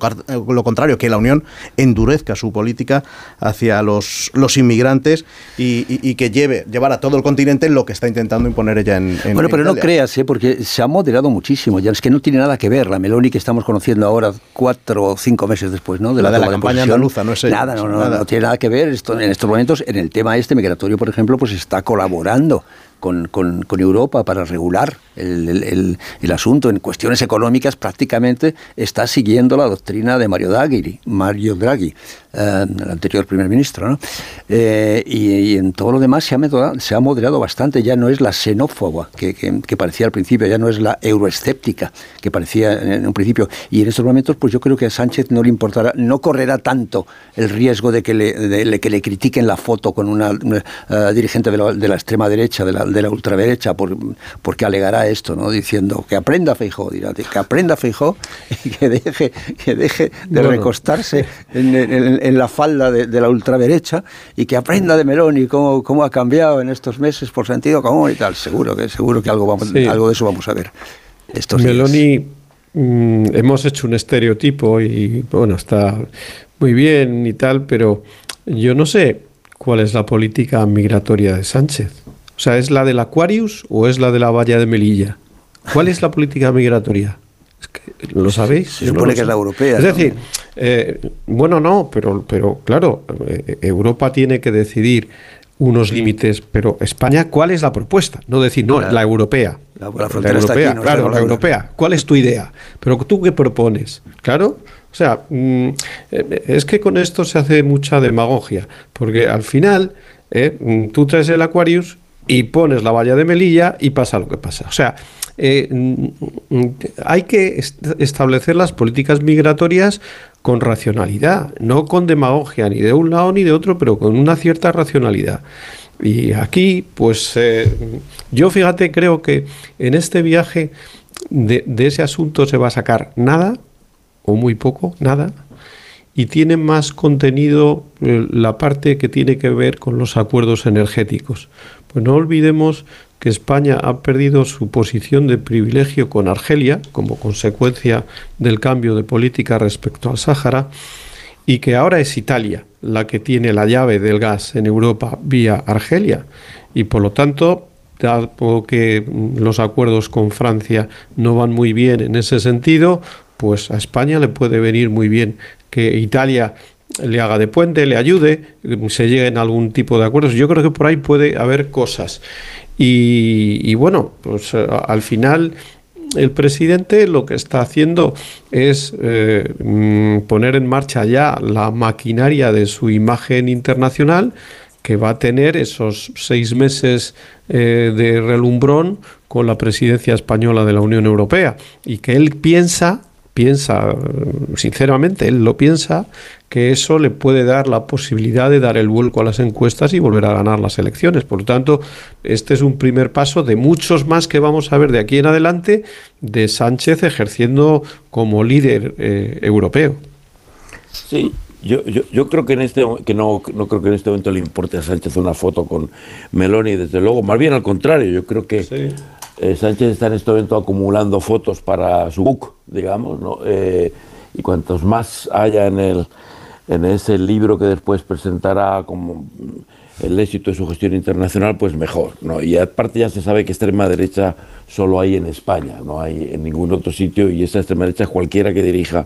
lo, contrario, que la Unión endurezca su política hacia los, los inmigrantes y, que lleve llevar a todo el continente lo que está intentando imponer ella en, Bueno, pero no creas, ¿eh? porque se ha moderado muchísimo, ya es que no tiene nada que ver la Meloni que estamos conociendo ahora cuatro o cinco meses después, ¿no? De la, de la campaña andaluza, no es Nada, no, no, no, tiene nada que ver. Esto, en estos momentos, en el tema este migratorio, por ejemplo, pues está colaborando con, con, con Europa para regular el, el, el, asunto. En cuestiones económicas prácticamente está siguiendo la doctrina de Mario Draghi, Mario Draghi eh, el anterior primer ministro. ¿no? Eh, y, en todo lo demás se ha, moderado, se ha moderado bastante, ya no es la xenófoba que, que, parecía al principio, ya no es la euroescéptica que parecía en un principio. Y en estos momentos, pues yo creo que a Sánchez no le importará, no correrá tanto el riesgo de que le, de, que le critiquen la foto con una, eh, dirigente de la, de la, extrema derecha, de la, de la ultraderecha, por, porque alegará esto, ¿no? Diciendo que aprenda Feijó, dirá, que aprenda Feijó y que deje, que deje de recostarse en, la falda de, la ultraderecha y que aprenda de Meloni cómo, cómo ha cambiado en estos meses por sentido común y tal. Seguro que, seguro que algo, vamos, algo de eso vamos a ver. Estos Meloni, mm, hemos hecho un estereotipo y bueno, está muy bien y tal, pero yo no sé cuál es la política migratoria de Sánchez. O sea, ¿es la del Aquarius o es la de la valla de Melilla? ¿Cuál es la política migratoria? ¿Lo sabéis? Se supone que es la europea. Es decir, eh, bueno, no, pero, pero claro, eh, Europa tiene que decidir unos límites, pero España, ¿cuál es la propuesta? No decir, no, la, europea. La, frontera europea, claro, la europea. ¿Cuál es tu idea? Pero tú qué propones, claro. O sea, mm, eh, es que con esto se hace mucha demagogia, porque al final mm, tú traes el Aquarius y pones la valla de Melilla y pasa lo que pasa. O sea, eh, mm, hay que establecer las políticas migratorias con racionalidad, no con demagogia ni de un lado ni de otro, pero con una cierta racionalidad. Y aquí, pues eh, yo fíjate, creo que en este viaje de, ese asunto se va a sacar nada, o muy poco, nada, y tiene más contenido eh, la parte que tiene que ver con los acuerdos energéticos. Pues no olvidemos que España ha perdido su posición de privilegio con Argelia como consecuencia del cambio de política respecto al Sáhara y que ahora es Italia la que tiene la llave del gas en Europa vía Argelia y por lo tanto dado que los acuerdos con Francia no van muy bien en ese sentido, pues a España le puede venir muy bien que Italia le haga de puente, le ayude, se lleguen a algún tipo de acuerdos. Yo creo que por ahí puede haber cosas. Y, bueno, pues eh, al final el presidente lo que está haciendo es eh, mm, poner en marcha ya la maquinaria de su imagen internacional que va a tener esos seis meses eh, de relumbrón con la presidencia española de la Unión Europea y que él piensa piensa, sinceramente, él lo piensa, que eso le puede dar la posibilidad de dar el vuelco a las encuestas y volver a ganar las elecciones. Por lo tanto, este es un primer paso de muchos más que vamos a ver de aquí en adelante de Sánchez ejerciendo como líder eh, europeo. Sí, yo, yo, yo, creo que en este que no, no creo que en este momento le importe a Sánchez una foto con Meloni, desde luego, más bien al contrario, yo creo que eh, Sánchez está en este momento acumulando fotos para su book, digamos, ¿no? Eh, y cuantos más haya en, el, en ese libro que después presentará como el éxito de su gestión internacional, pues mejor. Y aparte ya se sabe que extrema derecha solo hay en España, no hay en ningún otro sitio, y esa extrema derecha es cualquiera que dirija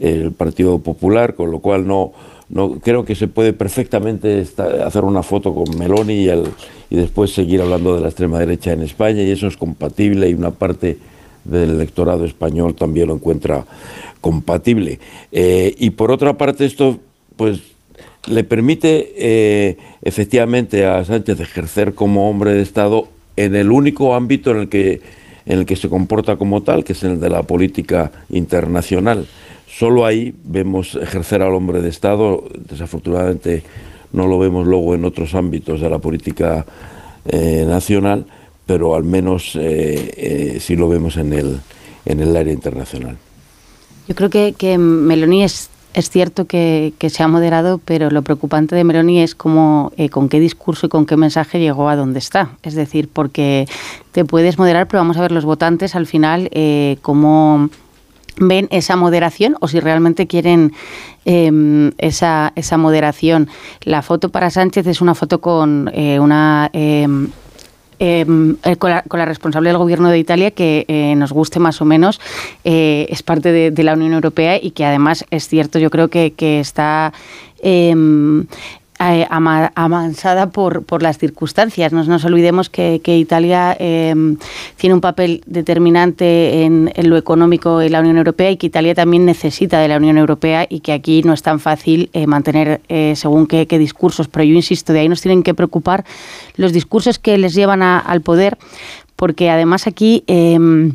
el Partido Popular, con lo cual no, no creo que se puede perfectamente hacer una foto con Meloni y, el, y después seguir hablando de la extrema derecha en España y eso es compatible y una parte del electorado español también lo encuentra compatible. Eh, y por otra parte esto pues le permite eh, efectivamente a Sánchez ejercer como hombre de Estado en el único ámbito en el que en el que se comporta como tal, que es el de la política internacional. Solo ahí vemos ejercer al hombre de Estado, desafortunadamente no lo vemos luego en otros ámbitos de la política eh, nacional, pero al menos eh, eh, sí lo vemos en el, en el área internacional. Yo creo que, que Meloni es, es cierto que, que, se ha moderado, pero lo preocupante de Meloni es cómo, con qué discurso y con qué mensaje llegó a donde está. Es decir, porque te puedes moderar, pero vamos a ver los votantes al final cómo ven esa moderación o si realmente quieren em, esa, esa moderación. La foto para Sánchez es una foto con eh, una... Em, em, eh, con, la, responsable del gobierno de Italia que eh, nos guste más o menos es parte de, la Unión Europea y que además es cierto yo creo que, que está eh, amansada por, por las circunstancias. No nos olvidemos que, Italia em, tiene un papel determinante en, lo económico en la Unión Europea y que Italia también necesita de la Unión Europea y que aquí no es tan fácil eh, mantener eh, según qué, discursos. Pero yo insisto, de ahí nos tienen que preocupar los discursos que les llevan al poder, porque además aquí em,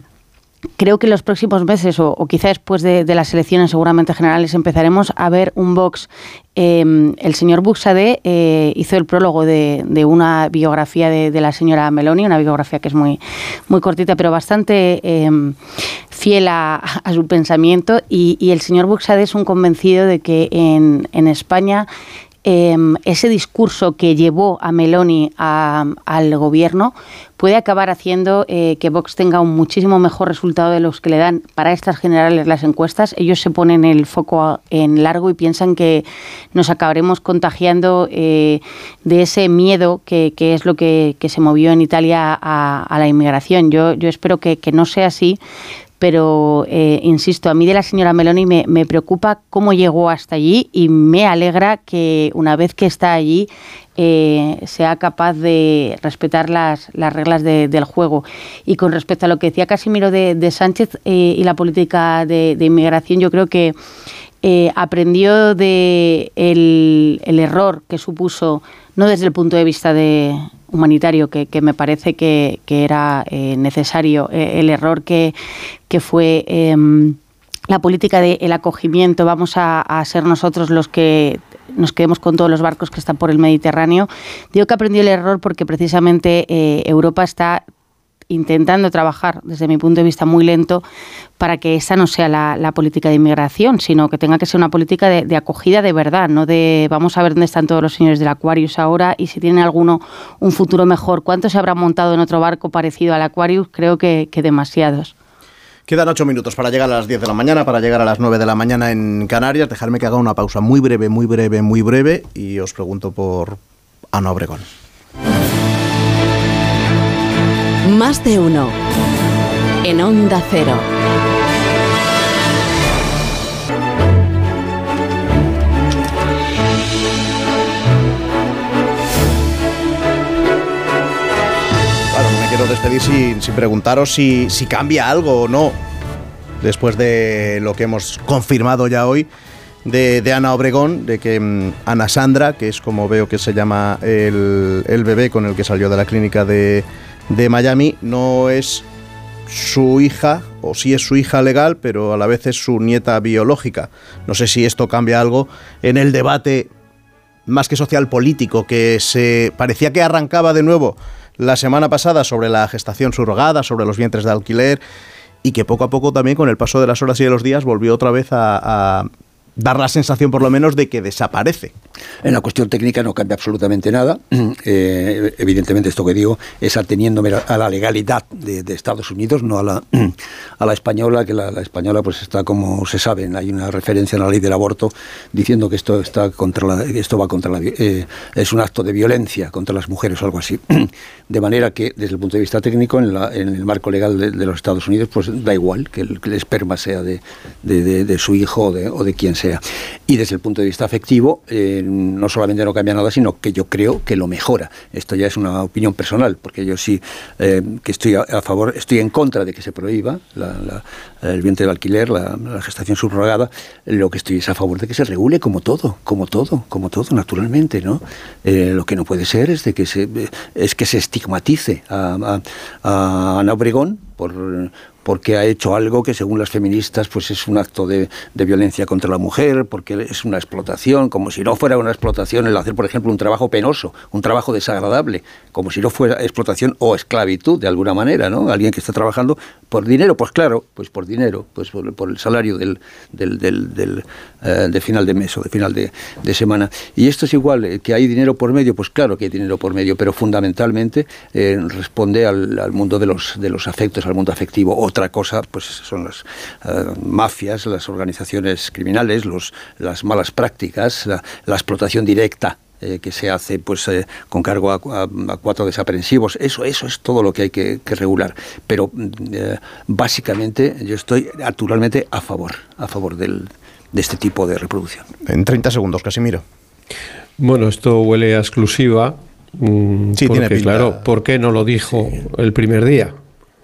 creo que en los próximos meses o, quizá después de, las elecciones seguramente generales empezaremos a ver un Vox. Em, el señor Buxade eh, hizo el prólogo de, una biografía de, la señora Meloni, una biografía que es muy, muy cortita pero bastante em, fiel a, su pensamiento y, el señor Buxade es un convencido de que en España Em, ese discurso que llevó a Meloni al gobierno puede acabar haciendo eh, que Vox tenga un muchísimo mejor resultado de los que le dan para estas generales las encuestas. Ellos se ponen el foco en largo y piensan que nos acabaremos contagiando eh, de ese miedo que, es lo que, se movió en Italia a, la inmigración. Yo, yo espero que, que no sea así pero eh, insisto, a mí de la señora Meloni me, preocupa cómo llegó hasta allí y me alegra que una vez que está allí eh, sea capaz de respetar las, las reglas de, del juego. Y con respecto a lo que decía Casimiro de, Sánchez eh, y la política de, inmigración, yo creo que eh, aprendió de el, error que supuso, no desde el punto de vista de humanitario, que, me parece que, que era eh, necesario, eh, el error que, fue em, la política del acogimiento, vamos a, a, ser nosotros los que nos quedemos con todos los barcos que están por el Mediterráneo. Digo que aprendió el error porque precisamente Europa está intentando trabajar, desde mi punto de vista, muy lento para que esa no sea la, política de inmigración, sino que tenga que ser una política de, acogida de verdad, no de vamos a ver dónde están todos los señores del Aquarius ahora y si tienen alguno un futuro mejor. ¿Cuántos se habrán montado en otro barco parecido al Aquarius? Creo que, demasiados. Quedan ocho minutos para llegar a las 10 de la mañana, para llegar a las 9 de la mañana en Canarias. Dejarme que haga una pausa muy breve, muy breve, muy breve y os pregunto por Ana Obregón. Más de uno. En Onda Cero. Me quiero despedir sin, preguntaros si, cambia algo o no después de lo que hemos confirmado ya hoy de, Ana Obregón, de que um, Ana Sandra, que es como veo que se llama el bebé con el que salió de la clínica de, de, Miami, no es su hija, o sí es su hija legal, pero a la vez es su nieta biológica. No sé si esto cambia algo en el debate más que social político que se parecía que arrancaba de nuevo la semana pasada sobre la gestación subrogada, sobre los vientres de alquiler y que poco a poco también con el paso de las horas y de los días volvió otra vez a dar la sensación por lo menos de que desaparece. En la cuestión técnica no cambia absolutamente nada. Eh, evidentemente esto que digo es ateniéndome a la legalidad de, Estados Unidos, no a la, a la española, que la, la, española pues está como se sabe, hay una referencia en la ley del aborto diciendo que esto está contra la, esto va contra la eh, es un acto de violencia contra las mujeres o algo así. (clears throat) De manera que desde el punto de vista técnico en, la, el marco legal de, los Estados Unidos pues da igual que el, esperma sea de, de, su hijo o de, o quien sea. Y desde el punto de vista afectivo, eh, no solamente no cambia nada, sino que yo creo que lo mejora. Esto ya es una opinión personal, porque yo sí eh, que estoy a, favor, estoy en contra de que se prohíba el vientre del alquiler, la, la, gestación subrogada. Lo que estoy es a favor de que se regule como todo, como todo, como todo, naturalmente, ¿no? Eh, lo que no puede ser es de que se es que se estigmatice a, a, a Ana Obregón por porque ha hecho algo que según las feministas pues es un acto de, violencia contra la mujer, porque es una explotación, como si no fuera una explotación el hacer, por ejemplo, un trabajo penoso, un trabajo desagradable, como si no fuera explotación o esclavitud de alguna manera, ¿no? Alguien que está trabajando por dinero, pues claro, pues por dinero, pues por, por el salario del, del, del, del eh, final de mes o de final de, de, semana. Y esto es igual, eh, que hay dinero por medio, pues claro que hay dinero por medio, pero fundamentalmente eh, responde al, al, mundo de los, de los afectos, al mundo afectivo. Otra cosa pues son las uh, mafias, las organizaciones criminales, los, las malas prácticas, la, la explotación directa eh, que se hace pues eh, con cargo a, a, a, cuatro desaprensivos. Eso, eso es todo lo que hay que, que regular. Pero eh, básicamente yo estoy naturalmente a favor, a favor del, de este tipo de reproducción. En 30 segundos, Casimiro. Bueno, esto huele a exclusiva. Mmm, sí, porque, tiene claro, ¿por qué no lo dijo sí. el primer día?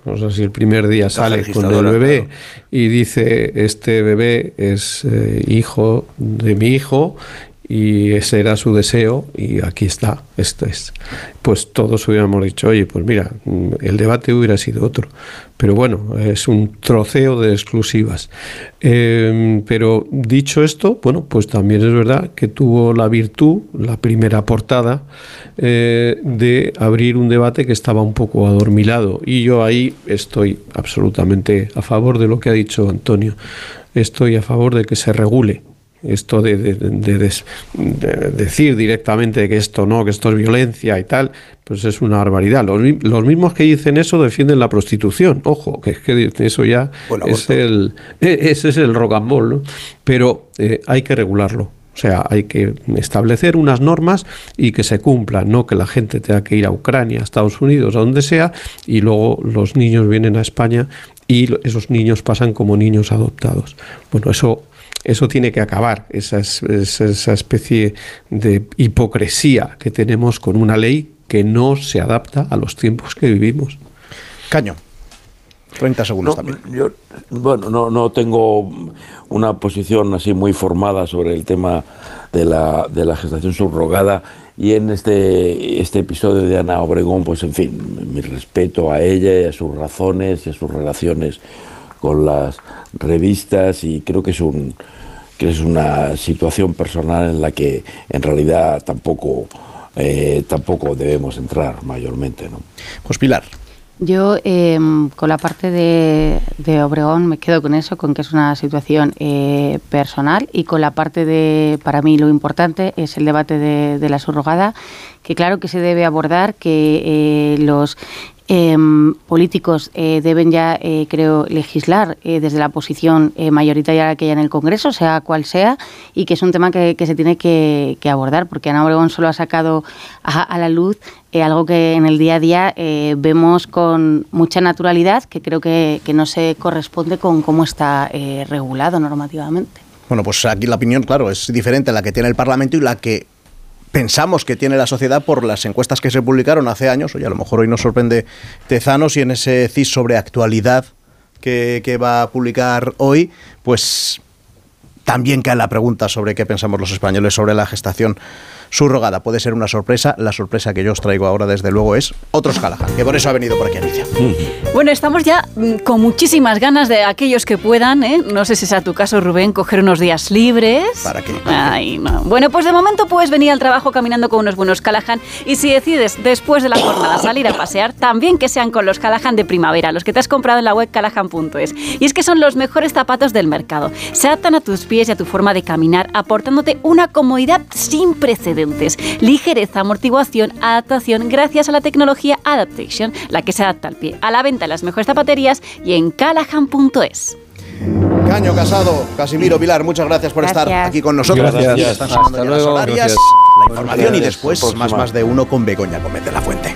O sea, si el primer día sale con el bebé claro. y dice, este bebé es eh, hijo de mi hijo y ese era su deseo y aquí está, esto es. Pues todos hubiéramos dicho, oye, pues mira, el debate hubiera sido otro. Pero bueno, es un troceo de exclusivas. Eh, pero dicho esto, bueno, pues también es verdad que tuvo la virtud, la primera portada, eh, de abrir un debate que estaba un poco adormilado. Y yo ahí estoy absolutamente a favor de lo que ha dicho Antonio. Estoy a favor de que se regule esto de, de, de, de, decir directamente que esto no, que esto es violencia y tal, pues es una barbaridad. Los, los, mismos que dicen eso defienden la prostitución. Ojo, que es que eso ya bueno, es el, (laughs) ese es el rock and roll, ¿no? pero eh, hay que regularlo. O sea, hay que establecer unas normas y que se cumplan, no que la gente tenga que ir a Ucrania, a Estados Unidos, a donde sea, y luego los niños vienen a España y esos niños pasan como niños adoptados. Bueno, eso eso tiene que acabar, esa, esa, especie de hipocresía que tenemos con una ley que no se adapta a los tiempos que vivimos. Caño. 30 segundos también. Yo, bueno, no, no tengo una posición así muy formada sobre el tema de la, de la gestación subrogada y en este, este episodio de Ana Obregón, pues en fin, mi respeto a ella y a sus razones y a sus relaciones con las revistas y creo que es un que es una situación personal en la que en realidad tampoco eh, tampoco debemos entrar mayormente, ¿no? Pues Pilar. Yo em, con la parte de, Obregón me quedo con eso, con que es una situación eh, personal y con la parte de, para mí lo importante es el debate de, de la subrogada, que claro que se debe abordar, que eh, los Em, políticos eh, deben ya, eh, creo, legislar eh, desde la posición mayoritaria que haya en el Congreso, sea cual sea, y que es un tema que, se tiene que, abordar, porque Ana Obregón solo ha sacado a, la luz algo que en el día a día vemos con mucha naturalidad, que creo que, que no se corresponde con cómo está regulado normativamente. Bueno, pues aquí la opinión, claro, es diferente a la que tiene el Parlamento y la que pensamos que tiene la sociedad por las encuestas que se publicaron hace años, oye, a lo mejor hoy nos sorprende Tezanos y en ese CIS sobre actualidad que, que va a publicar hoy, pues también cae la pregunta sobre qué pensamos los españoles sobre la gestación subrogada. Puede ser una sorpresa. La sorpresa que yo os traigo ahora, desde luego, es otros Callahan, que por eso ha venido por aquí Alicia. Bueno, estamos ya mm, con muchísimas ganas de aquellos que puedan, ¿eh? no sé si sea tu caso, Rubén, coger unos días libres. ¿Para qué? Ay, no. Bueno, pues de momento puedes venir al trabajo caminando con unos buenos Callahan y si decides después de la jornada salir a pasear, también que sean con los Callahan de primavera, los que te has comprado en la web callahan.es. Y es que son los mejores zapatos del mercado. Se adaptan a tus pies y a tu forma de caminar, aportándote una comodidad sin precedentes ligereza, amortiguación, adaptación gracias a la tecnología Adaptation, la que se adapta al pie. A la venta en las mejores zapaterías y en callahan.es. Caño Casado, Casimiro Pilar, muchas gracias por estar aquí con nosotros. Gracias. Hasta luego. la información y después más más de uno con Begoña Gómez de la Fuente.